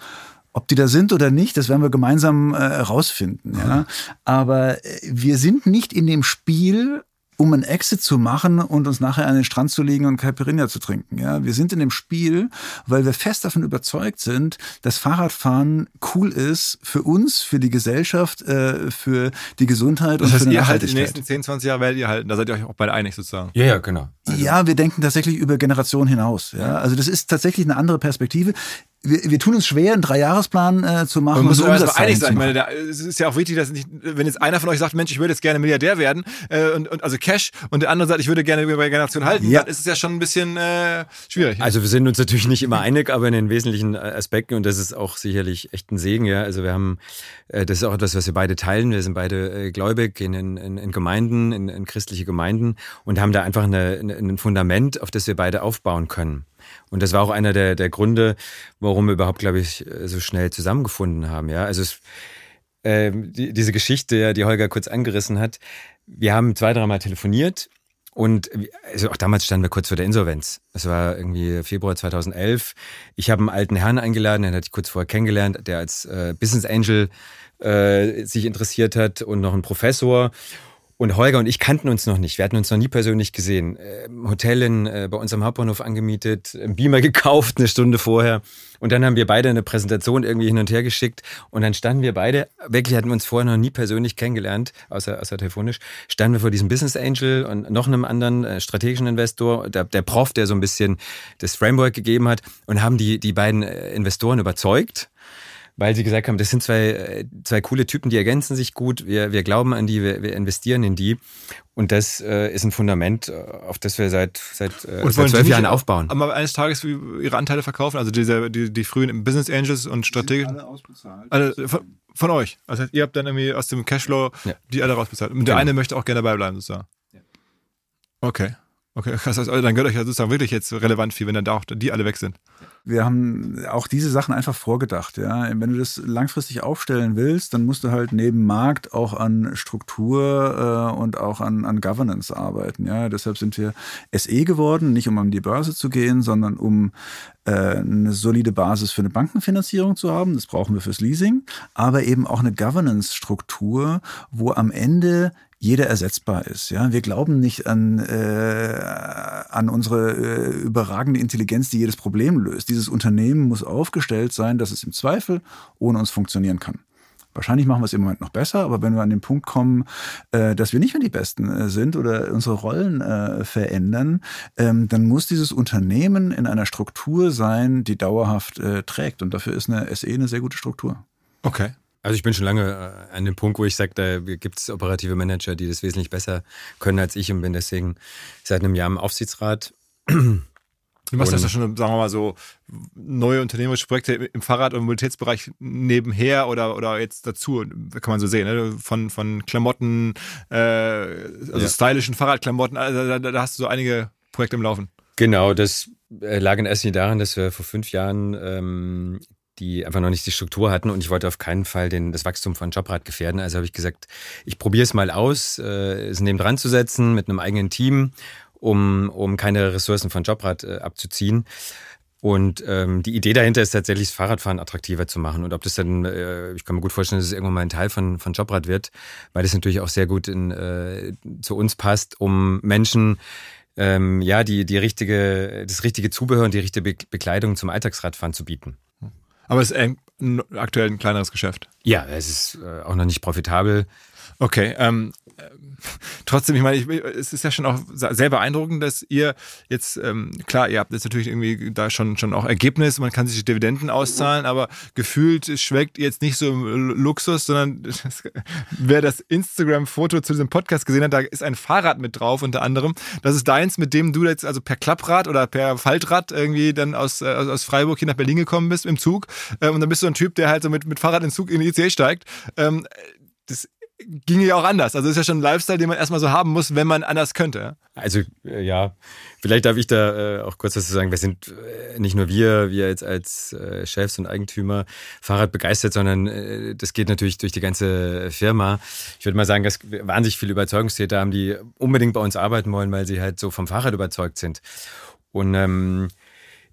Ob die da sind oder nicht, das werden wir gemeinsam äh, rausfinden. Ja? Aber äh, wir sind nicht in dem Spiel, um einen Exit zu machen und uns nachher an den Strand zu legen und Caipirinha zu trinken. Ja, wir sind in dem Spiel, weil wir fest davon überzeugt sind, dass Fahrradfahren cool ist für uns, für die Gesellschaft, äh, für die Gesundheit Das und heißt, für die ihr haltet die nächsten 10, 20 Jahre werdet ihr halten. Da seid ihr euch auch beide einig sozusagen. Ja, ja, genau. Ja, wir denken tatsächlich über Generationen hinaus. Ja, also das ist tatsächlich eine andere Perspektive. Wir, wir tun uns schwer, einen Dreijahresplan äh, zu machen. Man muss so erstmal einig sein. Ich meine, da, es ist ja auch wichtig, dass nicht, wenn jetzt einer von euch sagt, Mensch, ich würde jetzt gerne Milliardär werden, äh, und, und also Cash, und der andere sagt, ich würde gerne bei Generation halten, Ja. dann ist es ja schon ein bisschen äh, schwierig. Also wir sind uns natürlich nicht immer einig, aber in den wesentlichen äh, Aspekten und das ist auch sicherlich echt ein Segen, ja. Also wir haben, äh, das ist auch etwas, was wir beide teilen. Wir sind beide äh, gläubig, gehen in, in, in Gemeinden, in, in christliche Gemeinden und haben da einfach eine, eine, ein Fundament, auf das wir beide aufbauen können. Und das war auch einer der, der Gründe, warum wir überhaupt, glaube ich, äh, so schnell zusammengefunden haben, ja. Also es, ähm, die, diese Geschichte, die Holger kurz angerissen hat. Wir haben zwei, dreimal telefoniert und also auch damals standen wir kurz vor der Insolvenz. Das war irgendwie Februar 2011. Ich habe einen alten Herrn eingeladen, den hatte ich kurz vorher kennengelernt, der als äh, Business Angel äh, sich interessiert hat und noch ein Professor. Und Holger und ich kannten uns noch nicht. Wir hatten uns noch nie persönlich gesehen. Äh, Hotel in, äh, bei uns am Hauptbahnhof angemietet, einen Beamer (laughs) gekauft eine Stunde vorher. Und dann haben wir beide eine Präsentation irgendwie hin und her geschickt. Und dann standen wir beide, wirklich hatten wir uns vorher noch nie persönlich kennengelernt, außer, außer telefonisch, standen wir vor diesem Business Angel und noch einem anderen äh, strategischen Investor, der, der Prof, der so ein bisschen das Framework gegeben hat und haben die, die beiden äh, Investoren überzeugt weil sie gesagt haben, das sind zwei, äh, zwei coole Typen, die ergänzen sich gut, wir, wir glauben an die, wir, wir investieren in die. Und das äh, ist ein Fundament, äh, auf das wir seit, seit, äh, Und seit wollen zwölf Jahren aufbauen. Aber eines Tages ihre Anteile verkaufen, also diese, die, die frühen Business Angels und Strategien. alle ausbezahlt. Also von, von euch. Also ihr habt dann irgendwie aus dem Cashflow Ja. die alle rausbezahlt. Und der Genau. eine möchte auch gerne dabei bleiben, sozusagen. Okay. Okay, heißt, dann gehört euch ja sozusagen wirklich jetzt relevant viel, wenn dann da auch die alle weg sind. Wir haben auch diese Sachen einfach vorgedacht. Ja, wenn du das langfristig aufstellen willst, dann musst du halt neben Markt auch an Struktur äh, und auch an, an Governance arbeiten. Ja, deshalb sind wir SE geworden, nicht um an die Börse zu gehen, sondern um äh, eine solide Basis für eine Bankenfinanzierung zu haben. Das brauchen wir fürs Leasing, aber eben auch eine Governance-Struktur, wo am Ende jeder ersetzbar ist. Ja, wir glauben nicht an äh, an unsere äh, überragende Intelligenz, die jedes Problem löst. Dieses Unternehmen muss aufgestellt sein, dass es im Zweifel ohne uns funktionieren kann. Wahrscheinlich machen wir es im Moment noch besser, aber wenn wir an den Punkt kommen, äh, dass wir nicht mehr die Besten äh, sind oder unsere Rollen äh, verändern, ähm, dann muss dieses Unternehmen in einer Struktur sein, die dauerhaft trägt. Und dafür ist eine SE eine sehr gute Struktur. Okay. Also ich bin schon lange äh, an dem Punkt, wo ich sage, da gibt es operative Manager, die das wesentlich besser können als ich und bin deswegen seit einem Jahr im Aufsichtsrat. Du machst das ja schon, sagen wir mal so, neue unternehmerische Projekte im Fahrrad- und Mobilitätsbereich nebenher oder, oder jetzt dazu, kann man so sehen, ne? von, von Klamotten, äh, also Ja. stylischen Fahrradklamotten, also da, da, hast du so einige Projekte im Laufen. Genau, das äh, lag in erster Linie daran, dass wir vor fünf Jahren ähm, die einfach noch nicht die Struktur hatten und ich wollte auf keinen Fall den, das Wachstum von Jobrad gefährden. Also habe ich gesagt, ich probiere es mal aus, äh, es neben dran zu setzen mit einem eigenen Team, um, um keine Ressourcen von Jobrad äh, abzuziehen. Und ähm, die Idee dahinter ist tatsächlich, das Fahrradfahren attraktiver zu machen. Und ob das dann, äh, ich kann mir gut vorstellen, dass es irgendwann mal ein Teil von, von Jobrad wird, weil das natürlich auch sehr gut in, äh, zu uns passt, um Menschen ähm, ja, die, die richtige, das richtige Zubehör und die richtige Be Bekleidung zum Alltagsradfahren zu bieten. Aber es ist ein, aktuell ein kleineres Geschäft. Ja, es ist äh, auch noch nicht profitabel. Okay, ähm, (laughs) trotzdem, ich meine, ich, es ist ja schon auch sehr beeindruckend, dass ihr jetzt, ähm, klar, ihr habt jetzt natürlich irgendwie da schon, schon auch Ergebnis, man kann sich Dividenden auszahlen, aber gefühlt schweckt ihr jetzt nicht so im Luxus, sondern (laughs) das, wer das Instagram-Foto zu diesem Podcast gesehen hat, da ist ein Fahrrad mit drauf unter anderem. Das ist deins, mit dem du jetzt also per Klapprad oder per Faltrad irgendwie dann aus, äh, aus Freiburg hier nach Berlin gekommen bist im Zug. Ähm, und dann bist du ein Typ, der halt so mit, mit Fahrrad in den Zug in die ICE steigt. Ähm, das ging ja auch anders. Also ist ja schon ein Lifestyle, den man erstmal so haben muss, wenn man anders könnte. Also äh, ja, vielleicht darf ich da äh, auch kurz was zu sagen. Wir sind äh, nicht nur wir, wir jetzt als äh, Chefs und Eigentümer Fahrrad begeistert, sondern äh, das geht natürlich durch die ganze Firma. Ich würde mal sagen, dass wahnsinnig viele Überzeugungstäter haben, die unbedingt bei uns arbeiten wollen, weil sie halt so vom Fahrrad überzeugt sind. Und ähm,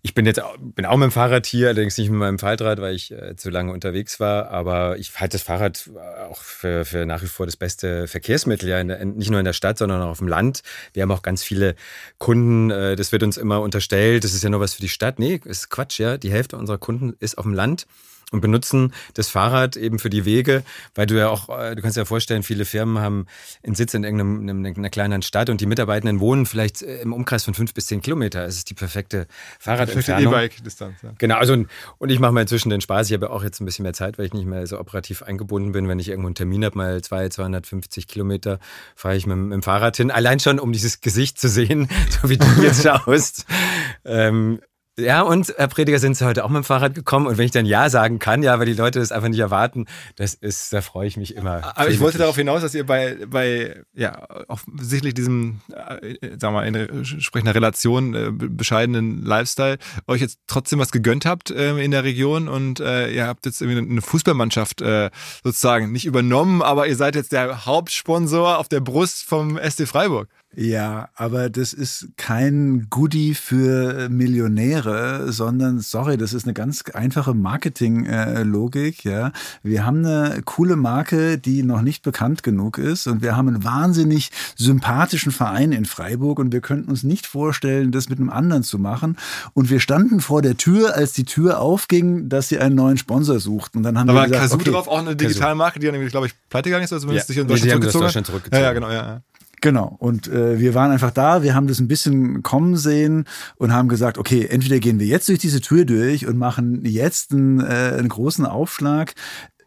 ich bin jetzt bin auch mit dem Fahrrad hier, allerdings nicht mit meinem Faltrad, weil ich äh, zu lange unterwegs war. Aber ich halte das Fahrrad auch für, für nach wie vor das beste Verkehrsmittel, ja, der, nicht nur in der Stadt, sondern auch auf dem Land. Wir haben auch ganz viele Kunden, äh, das wird uns immer unterstellt, das ist ja nur was für die Stadt. Nee, ist Quatsch, ja. Die Hälfte unserer Kunden ist auf dem Land und benutzen das Fahrrad eben für die Wege, weil du ja auch, äh, du kannst dir ja vorstellen, viele Firmen haben einen Sitz in irgendeiner kleinen Stadt und die Mitarbeitenden wohnen vielleicht äh, im Umkreis von fünf bis zehn Kilometer. Es ist die perfekte Fahrradentfernung. E-Bike-Distanz. Ja. Genau, also und ich mache mal inzwischen den Spaß. Ich habe auch jetzt ein bisschen mehr Zeit, weil ich nicht mehr so operativ eingebunden bin. Wenn ich irgendwo einen Termin habe, mal zwei, 250 Kilometer, fahre ich mit, mit, dem Fahrrad hin. Allein schon, um dieses Gesicht zu sehen, (laughs) so wie du jetzt schaust. (laughs) ähm, ja, und Herr Prediger, sind Sie heute auch mit dem Fahrrad gekommen? Und wenn ich dann Ja sagen kann, ja, weil die Leute das einfach nicht erwarten, das ist, da freue ich mich immer. Aber ich wollte darauf hinaus, dass ihr bei, bei ja, offensichtlich diesem, äh, sagen wir mal, in entsprechender Relation, äh, bescheidenen Lifestyle, euch jetzt trotzdem was gegönnt habt äh, in der Region und äh, ihr habt jetzt irgendwie eine Fußballmannschaft äh, sozusagen nicht übernommen, aber ihr seid jetzt der Hauptsponsor auf der Brust vom SC Freiburg. Ja, aber das ist kein Goodie für Millionäre, sondern, sorry, das ist eine ganz einfache Marketing-Logik. Ja, wir haben eine coole Marke, die noch nicht bekannt genug ist, und wir haben einen wahnsinnig sympathischen Verein in Freiburg, und wir könnten uns nicht vorstellen, das mit einem anderen zu machen. Und wir standen vor der Tür, als die Tür aufging, dass sie einen neuen Sponsor suchten. Und dann haben da wir war gesagt, Kazoo okay, drauf auch eine digitale Marke, die dann, glaube ich, pleite gegangen ist, oder zumindest ja. sich in Deutschland, nee, zurückgezogen. Deutschland zurückgezogen. Ja, ja, genau, ja. ja. Genau. Und äh, wir waren einfach da, wir haben das ein bisschen kommen sehen und haben gesagt, okay, entweder gehen wir jetzt durch diese Tür durch und machen jetzt einen, äh, einen großen Aufschlag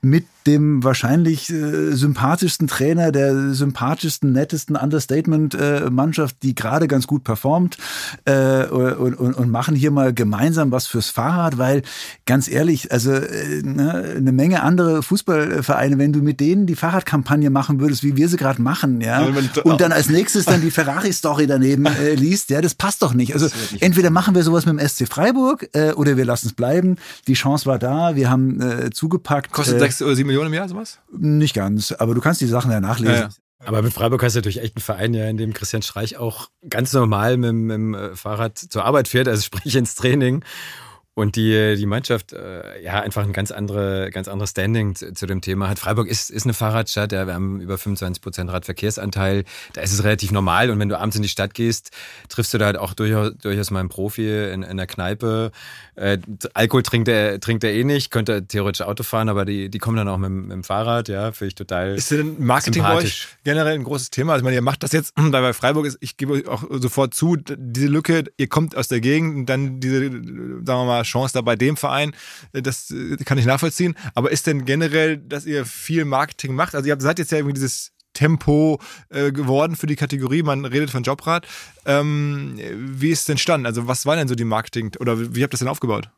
mit dem wahrscheinlich äh, sympathischsten Trainer, der sympathischsten, nettesten Understatement-Mannschaft, äh, die gerade ganz gut performt äh, und, und, und machen hier mal gemeinsam was fürs Fahrrad, weil ganz ehrlich, also äh, ne, eine Menge andere Fußballvereine, wenn du mit denen die Fahrradkampagne machen würdest, wie wir sie gerade machen, ja, und dann als nächstes dann die Ferrari-Story daneben äh, liest, ja, das passt doch nicht. Also entweder machen wir sowas mit dem SC Freiburg äh, oder wir lassen es bleiben. Die Chance war da, wir haben äh, zugepackt. Kostet sechs oder sieben Millionen im Jahr sowas? Nicht ganz, aber du kannst die Sachen ja nachlesen. Ja, ja. Aber mit Freiburg hast du natürlich echt einen Verein, ja, in dem Christian Streich auch ganz normal mit, mit dem äh, Fahrrad zur Arbeit fährt, also sprich ins Training. Und die, die Mannschaft, äh, ja, einfach ein ganz, andere, ganz anderes Standing zu, zu, dem Thema hat. Freiburg ist, ist eine Fahrradstadt, ja, wir haben über 25 Prozent Radverkehrsanteil. Da ist es relativ normal. Und wenn du abends in die Stadt gehst, triffst du da halt auch durchaus, durchaus mal einen Profi in, in der Kneipe. Äh, Alkohol trinkt er, trinkt er eh nicht, könnte theoretisch Auto fahren, aber die, die kommen dann auch mit, mit dem Fahrrad, ja, finde ich total. Ist denn Marketing bei euch generell ein großes Thema? Also, ich meine, ihr macht das jetzt, (clears throat) weil bei Freiburg ist, ich gebe euch auch sofort zu, diese Lücke, ihr kommt aus der Gegend, dann diese, sagen wir mal, Chance da bei dem Verein, äh, das äh, kann ich nachvollziehen. Aber ist denn generell, dass ihr viel Marketing macht? Also ihr seid jetzt ja irgendwie dieses Tempo äh, geworden für die Kategorie. Man redet von Jobrat. Ähm, wie ist es entstanden? Also was war denn so die Marketing oder wie habt ihr das denn aufgebaut?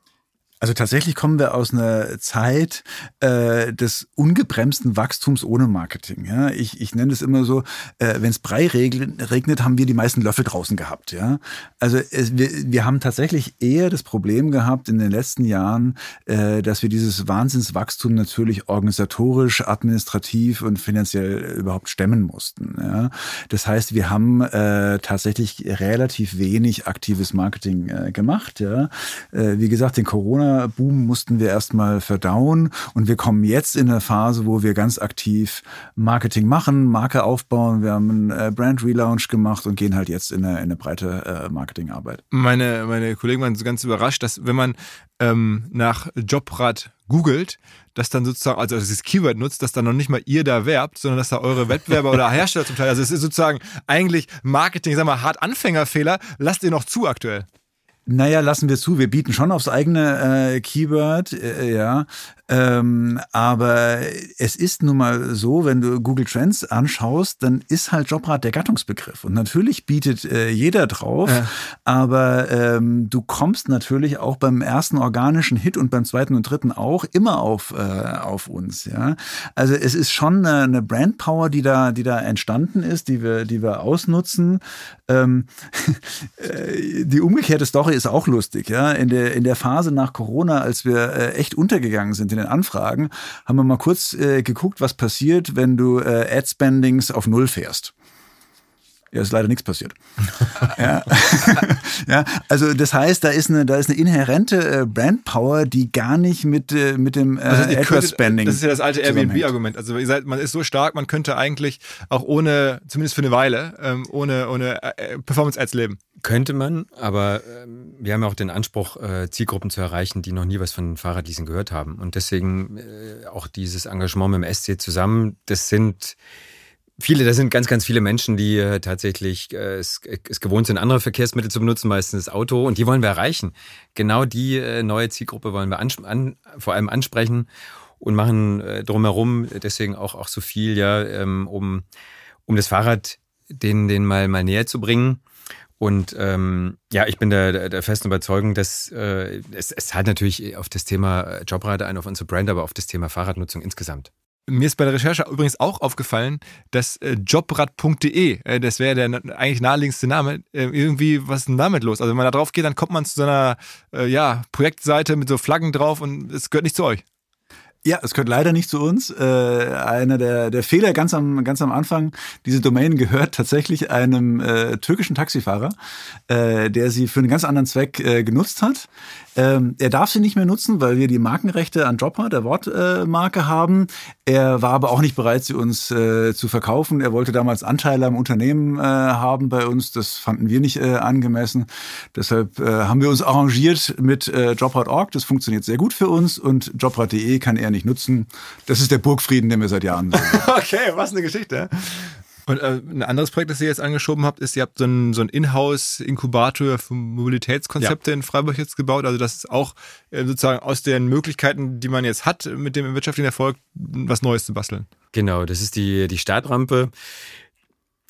Also tatsächlich kommen wir aus einer Zeit äh, des ungebremsten Wachstums ohne Marketing. Ja? Ich, ich nenne es immer so, äh, wenn es Brei regnet, haben wir die meisten Löffel draußen gehabt. Ja? Also es, wir, wir haben tatsächlich eher das Problem gehabt in den letzten Jahren, äh, dass wir dieses Wahnsinnswachstum natürlich organisatorisch, administrativ und finanziell überhaupt stemmen mussten. Ja? Das heißt, wir haben äh, tatsächlich relativ wenig aktives Marketing äh, gemacht. Ja? Äh, wie gesagt, den Corona Corona-Boom mussten wir erstmal verdauen und wir kommen jetzt in eine Phase, wo wir ganz aktiv Marketing machen, Marke aufbauen. Wir haben einen äh, Brand Relaunch gemacht und gehen halt jetzt in eine, in eine breite äh, Marketingarbeit. Meine, meine Kollegen waren so ganz überrascht, dass wenn man ähm, nach Jobrad googelt, dass dann sozusagen, also dieses Keyword nutzt, dass dann noch nicht mal ihr da werbt, sondern dass da eure Wettbewerber oder (laughs) Hersteller zum Teil, also es ist sozusagen eigentlich Marketing, sag mal, hart Anfängerfehler, lasst ihr noch zu aktuell. Naja, lassen wir zu. Wir bieten schon aufs eigene äh, Keyword, äh, ja. Ähm, aber es ist nun mal so, wenn du Google Trends anschaust, dann ist halt Jobrad der Gattungsbegriff. Und natürlich bietet äh, jeder drauf, ja. aber ähm, du kommst natürlich auch beim ersten organischen Hit und beim zweiten und dritten auch immer auf, äh, auf uns. Ja? Also es ist schon eine, eine Brandpower, die da, die da entstanden ist, die wir, die wir ausnutzen. Ähm, (laughs) äh, die umgekehrte Story ist auch lustig. Ja? In, der, in der Phase nach Corona, als wir äh, echt untergegangen sind in den Anfragen, haben wir mal kurz äh, geguckt, was passiert, wenn du äh, Ad-Spendings auf Null fährst. Ja, ist leider nichts passiert. (laughs) ja. (laughs) ja, also das heißt, da ist eine, da ist eine inhärente äh, Brandpower, die gar nicht mit, äh, mit dem äh, Also Spending. Das ist ja das alte. Airbnb-Argument. Also ihr seid, man ist so stark, man könnte eigentlich auch ohne, zumindest für eine Weile, ähm, ohne, ohne äh, Performance-Ads leben. Könnte man, aber ähm, wir haben ja auch den Anspruch, äh, Zielgruppen zu erreichen, die noch nie was von Fahrradleasing gehört haben. Und deswegen äh, auch dieses Engagement mit dem SC zusammen, das sind viele, das sind ganz, ganz viele Menschen, die äh, tatsächlich äh, es, es gewohnt sind, andere Verkehrsmittel zu benutzen, meistens das Auto, und die wollen wir erreichen. Genau die äh, neue Zielgruppe wollen wir an, vor allem ansprechen und machen äh, drumherum deswegen auch, auch so viel, ja, ähm, um, um das Fahrrad denen, denen mal, mal näher zu bringen. Und ähm, ja, ich bin der, der, festen Überzeugung, dass äh, es, es hat natürlich auf das Thema äh, Jobrad ein, auf unsere Brand, aber auf das Thema Fahrradnutzung insgesamt. Mir ist bei der Recherche übrigens auch aufgefallen, dass äh, jobrad.de, äh, das wäre der eigentlich naheliegendste Name, äh, irgendwie, was ist denn damit los? Also wenn man da drauf geht, dann kommt man zu so einer äh, ja, Projektseite mit so Flaggen drauf und es gehört nicht zu euch. Ja, es gehört leider nicht zu uns. Äh, einer der, der Fehler ganz am, ganz am Anfang, diese Domain gehört tatsächlich einem äh, türkischen Taxifahrer, äh, der sie für einen ganz anderen Zweck äh, genutzt hat. Ähm, er darf sie nicht mehr nutzen, weil wir die Markenrechte an Dropper, der Wortmarke, äh, haben. Er war aber auch nicht bereit, sie uns äh, zu verkaufen. Er wollte damals Anteile am Unternehmen äh, haben bei uns. Das fanden wir nicht äh, angemessen. Deshalb äh, haben wir uns arrangiert mit äh, Jobrad.org. Das funktioniert sehr gut für uns und Jobrad.de kann er nicht nutzen. Das ist der Burgfrieden, den wir seit Jahren sehen. (laughs) Okay, was eine Geschichte. Und äh, ein anderes Projekt, das ihr jetzt angeschoben habt, ist, ihr habt so einen, so Inhouse-Inkubator für Mobilitätskonzepte in Freiburg jetzt gebaut. Also das ist auch äh, sozusagen aus den Möglichkeiten, die man jetzt hat, mit dem wirtschaftlichen Erfolg, was Neues zu basteln. Genau, das ist die, die Startrampe.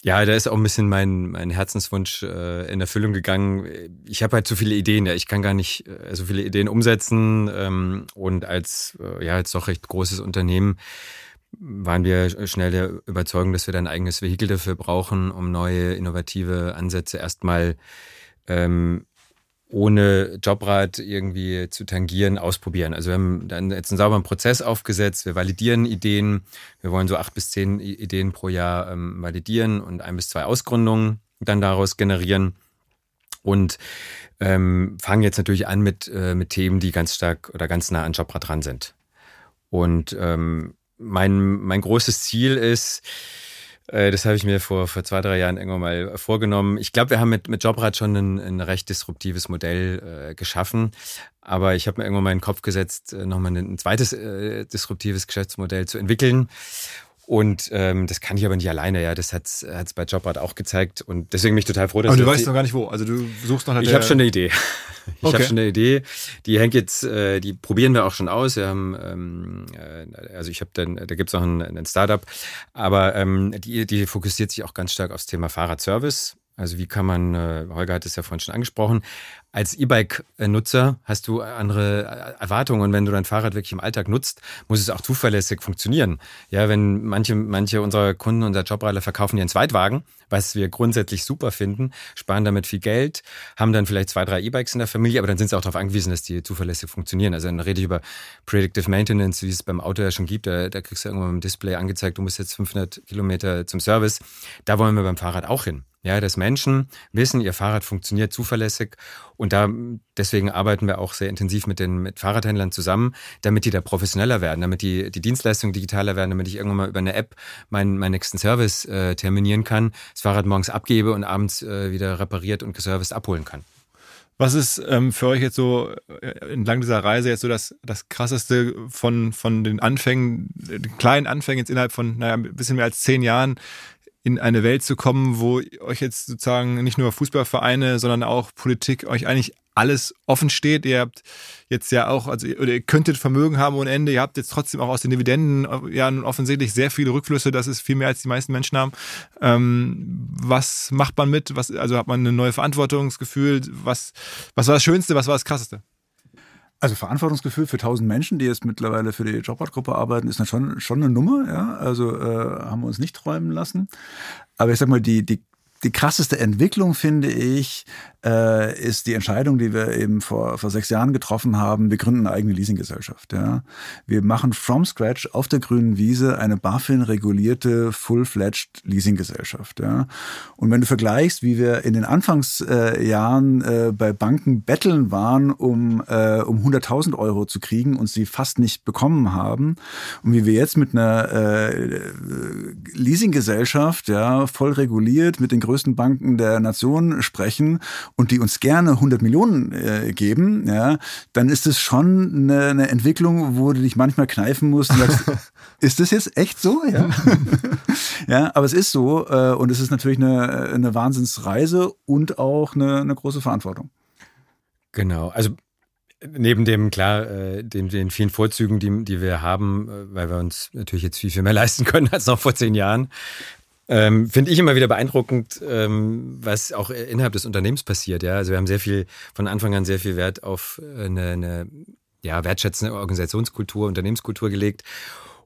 Ja, da ist auch ein bisschen mein, mein Herzenswunsch äh, in Erfüllung gegangen. Ich habe halt so viele Ideen, ja, ich kann gar nicht äh, so viele Ideen umsetzen. Ähm, und als äh, ja jetzt doch recht großes Unternehmen waren wir schnell der Überzeugung, dass wir da ein eigenes Vehikel dafür brauchen, um neue innovative Ansätze erstmal ähm, ohne Jobrad irgendwie zu tangieren, ausprobieren. Also wir haben dann jetzt einen sauberen Prozess aufgesetzt, wir validieren Ideen, wir wollen so acht bis zehn Ideen pro Jahr ähm, validieren und ein bis zwei Ausgründungen dann daraus generieren und ähm, fangen jetzt natürlich an mit, äh, mit Themen, die ganz stark oder ganz nah an Jobrad dran sind. Und ähm, mein, mein großes Ziel ist, äh, das habe ich mir vor, vor zwei, drei Jahren irgendwann mal vorgenommen. Ich glaube, wir haben mit, mit Jobrad schon ein, ein recht disruptives Modell äh, geschaffen. Aber ich habe mir irgendwann mal in den Kopf gesetzt, äh, nochmal ein, ein zweites äh, disruptives Geschäftsmodell zu entwickeln. Und ähm, das kann ich aber nicht alleine, ja. Das hat es bei Jobrad auch gezeigt. Und deswegen bin ich total froh, dass Aber du weißt noch gar nicht wo. Also du suchst noch nach ich habe schon eine Idee. (laughs) Ich Okay. habe schon eine Idee. Die hängt jetzt, äh, die probieren wir auch schon aus. Wir haben, ähm, äh, also ich habe dann, da gibt's auch ein, ein Startup, aber ähm, die, die fokussiert sich auch ganz stark aufs Thema Fahrradservice. Also wie kann man, äh, Holger hat es ja vorhin schon angesprochen, als E-Bike-Nutzer hast du andere Erwartungen und wenn du dein Fahrrad wirklich im Alltag nutzt, muss es auch zuverlässig funktionieren. Ja, wenn manche, manche unserer Kunden, unser Jobradler verkaufen ihren Zweitwagen, was wir grundsätzlich super finden, sparen damit viel Geld, haben dann vielleicht zwei, drei E-Bikes in der Familie, aber dann sind sie auch darauf angewiesen, dass die zuverlässig funktionieren. Also dann rede ich über Predictive Maintenance, wie es beim Auto ja schon gibt. Da, da kriegst du irgendwann im Display angezeigt, du musst jetzt 500 Kilometer zum Service. Da wollen wir beim Fahrrad auch hin. Ja, dass Menschen wissen, ihr Fahrrad funktioniert zuverlässig und da deswegen arbeiten wir auch sehr intensiv mit den mit Fahrradhändlern zusammen, damit die da professioneller werden, damit die die Dienstleistungen digitaler werden, damit ich irgendwann mal über eine App meinen meinen nächsten Service äh, terminieren kann, das Fahrrad morgens abgebe und abends äh, wieder repariert und geserviced abholen kann. Was ist ähm, für euch jetzt so äh, entlang dieser Reise jetzt so das, das krasseste von, von den Anfängen, den kleinen Anfängen jetzt innerhalb von, naja, ein bisschen mehr als zehn Jahren in eine Welt zu kommen, wo euch jetzt sozusagen nicht nur Fußballvereine, sondern auch Politik euch eigentlich alles offen steht. Ihr habt jetzt ja auch, also oder ihr könntet Vermögen haben ohne Ende, ihr habt jetzt trotzdem auch aus den Dividenden ja nun offensichtlich sehr viele Rückflüsse, das ist viel mehr als die meisten Menschen haben. Ähm, was macht man mit? Was, also hat man ein neues Verantwortungsgefühl? Was, was war das Schönste, was war das Krasseste? Also Verantwortungsgefühl für tausend Menschen, die jetzt mittlerweile für die Jobrad-Gruppe arbeiten, ist dann schon, schon eine Nummer. Ja? Also äh, haben wir uns nicht träumen lassen. Aber ich sag mal, die, die die krasseste Entwicklung, finde ich, äh, ist die Entscheidung, die wir eben vor, vor sechs Jahren getroffen haben. Wir gründen eine eigene Leasinggesellschaft. Ja. Wir machen from scratch auf der grünen Wiese eine BaFin-regulierte, full-fledged Leasinggesellschaft. Ja. Und wenn du vergleichst, wie wir in den Anfangsjahren äh, bei Banken betteln waren, um, äh, um 100.000 Euro zu kriegen und sie fast nicht bekommen haben, und wie wir jetzt mit einer äh, Leasinggesellschaft, ja, voll reguliert, mit den größten Banken der Nation sprechen und die uns gerne 100 Millionen äh, geben, ja, dann ist es schon eine, eine, Entwicklung, wo du dich manchmal kneifen musst und sagst, (laughs) ist das jetzt echt so? Ja, (laughs) ja aber es ist so äh, und es ist natürlich eine, eine Wahnsinnsreise und auch eine, eine große Verantwortung. Genau, also neben dem, klar, äh, den, den vielen Vorzügen, die, die wir haben, äh, weil wir uns natürlich jetzt viel, viel mehr (laughs) leisten können als noch vor zehn Jahren, ähm, Finde ich immer wieder beeindruckend, ähm, was auch innerhalb des Unternehmens passiert. Ja, also wir haben sehr viel von Anfang an sehr viel Wert auf eine, eine ja, wertschätzende Organisationskultur, Unternehmenskultur gelegt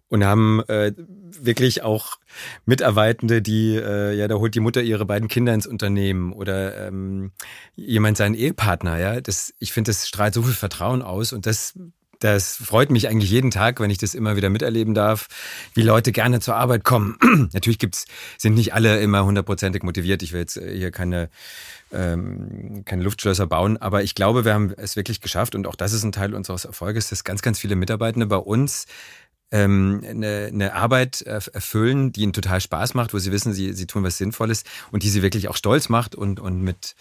und haben äh, wirklich auch Mitarbeitende, die, äh, ja, da holt die Mutter ihre beiden Kinder ins Unternehmen oder ähm, jemand seinen Ehepartner, ja. Das, ich finde, das strahlt so viel Vertrauen aus und das das freut mich eigentlich jeden Tag, wenn ich das immer wieder miterleben darf, wie Leute gerne zur Arbeit kommen. (clears throat) Natürlich gibt's, sind nicht alle immer hundertprozentig motiviert. Ich will jetzt hier keine, ähm, keine Luftschlösser bauen, aber ich glaube, wir haben es wirklich geschafft und auch das ist ein Teil unseres Erfolges, dass ganz, ganz viele Mitarbeitende bei uns ähm, eine, eine Arbeit erfüllen, die ihnen total Spaß macht, wo sie wissen, sie, sie tun was Sinnvolles und die sie wirklich auch stolz macht und, und mit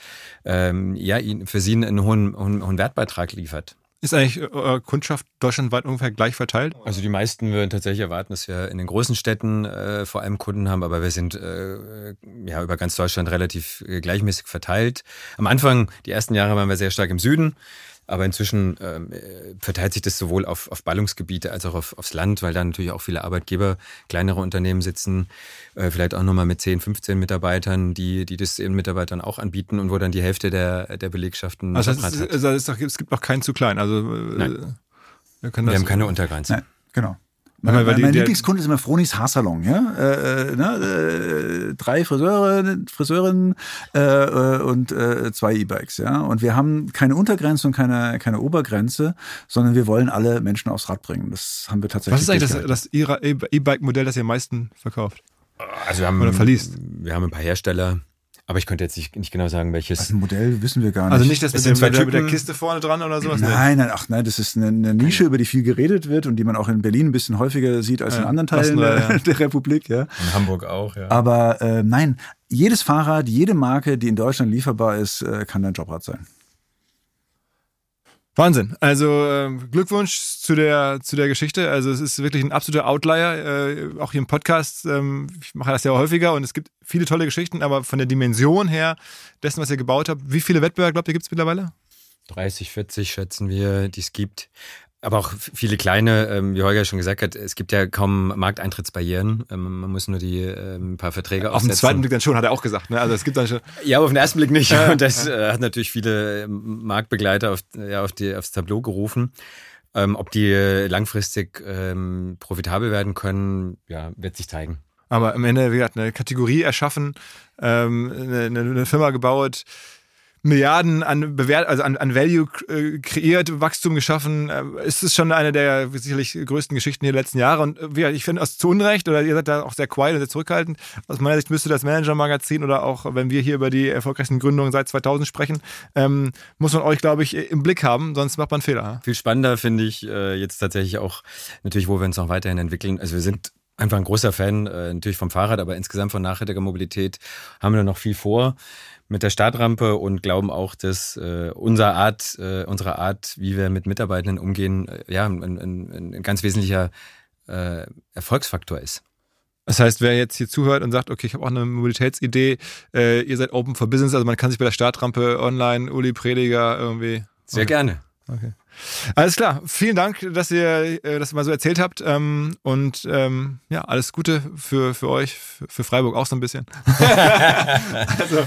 ähm, ja, für sie einen hohen, hohen, hohen Wertbeitrag liefert. Ist eigentlich äh, eure Kundschaft deutschlandweit ungefähr gleich verteilt? Also die meisten würden tatsächlich erwarten, dass wir in den großen Städten äh, vor allem Kunden haben, aber wir sind äh, ja über ganz Deutschland relativ äh, gleichmäßig verteilt. Am Anfang, die ersten Jahre waren wir sehr stark im Süden. Aber inzwischen ähm, äh, verteilt sich das sowohl auf, auf Ballungsgebiete als auch auf, aufs Land, weil da natürlich auch viele Arbeitgeber, kleinere Unternehmen sitzen, äh, vielleicht auch nochmal mit 10, 15 Mitarbeitern, die, die das ihren Mitarbeitern auch anbieten und wo dann die Hälfte der, der Belegschaften also, es, ist, also es, es gibt noch keinen zu klein. Also äh, Nein. wir, wir haben keine Untergrenze. Nein, genau. Mein, mein, mein Lieblingskunde ist immer Fronis Haarsalon. Ja? Äh, äh, ne? äh, drei Friseure, Friseurinnen äh, äh, und äh, zwei E-Bikes. Ja? Und wir haben keine Untergrenze und keine, keine Obergrenze, sondern wir wollen alle Menschen aufs Rad bringen. Das haben wir tatsächlich. Was ist eigentlich das, das E-Bike-Modell, das ihr am meisten verkauft? Also wir haben, Oder verliest? Wir haben ein paar Hersteller. Aber ich könnte jetzt nicht, nicht genau sagen, welches. Also ein Modell wissen wir gar also nicht. Also nicht das mit, dem, mit, der Kiste vorne dran oder sowas? Nein, nein, ach nein, das ist eine, eine, Nische, über die viel geredet wird und die man auch in Berlin ein bisschen häufiger sieht als ja, in anderen Teilen der, ja. (laughs) der, Republik. Ja. In Hamburg auch, ja. Aber äh, nein, jedes Fahrrad, jede Marke, die in Deutschland lieferbar ist, äh, kann dein Jobrad sein. Wahnsinn. Also äh, Glückwunsch zu der, zu der Geschichte. Also es ist wirklich ein absoluter Outlier. Äh, auch hier im Podcast, ähm, ich mache das ja häufiger und es gibt viele tolle Geschichten, aber von der Dimension her dessen, was ihr gebaut habt, wie viele Wettbewerbe, glaubt ihr, gibt es mittlerweile? 30, 40 schätzen wir, die es gibt. Aber auch viele kleine, ähm, wie Holger schon gesagt hat, es gibt ja kaum Markteintrittsbarrieren. Ähm, man muss nur die ähm, paar Verträge auf aufsetzen. Auf den zweiten Blick dann schon, hat er auch gesagt. Ne? Also es gibt dann schon. Ja, aber auf den ersten Blick nicht. Und das äh, hat natürlich viele Marktbegleiter auf, ja, auf die, aufs Tableau gerufen. Ähm, ob die langfristig ähm, profitabel werden können, ja, wird sich zeigen. Aber am Ende, wie gesagt, eine Kategorie erschaffen, ähm, eine, eine Firma gebaut, Milliarden an Bewert also an, an Value äh, kreiert, Wachstum geschaffen. Äh, ist es schon eine der sicherlich größten Geschichten der letzten Jahre. Und äh, ich finde aus zu Unrecht, oder ihr seid da auch sehr quiet und sehr zurückhaltend. Aus meiner Sicht müsste das Manager-Magazin oder auch, wenn wir hier über die erfolgreichsten Gründungen seit 2000 sprechen, ähm, muss man euch, glaube ich, im Blick haben, sonst macht man Fehler. Viel spannender finde ich äh, jetzt tatsächlich auch natürlich, wo wir uns noch weiterhin entwickeln. Also wir sind einfach ein großer Fan äh, natürlich vom Fahrrad, aber insgesamt von nachhaltiger Mobilität haben wir noch viel vor mit der Startrampe und glauben auch, dass äh, unsere Art, äh, unsere Art, wie wir mit Mitarbeitenden umgehen, äh, ja, ein, ein, ein, ganz wesentlicher äh, Erfolgsfaktor ist. Das heißt, wer jetzt hier zuhört und sagt, okay, ich habe auch eine Mobilitätsidee, äh, ihr seid open for business, also man kann sich bei der Startrampe online, Uli Prediger irgendwie. Sehr okay. gerne. Okay. Alles klar. Vielen Dank, dass ihr äh, das mal so erzählt habt. Ähm, und ähm, ja, alles Gute für, für euch, für Freiburg auch so ein bisschen. (laughs) (laughs) also,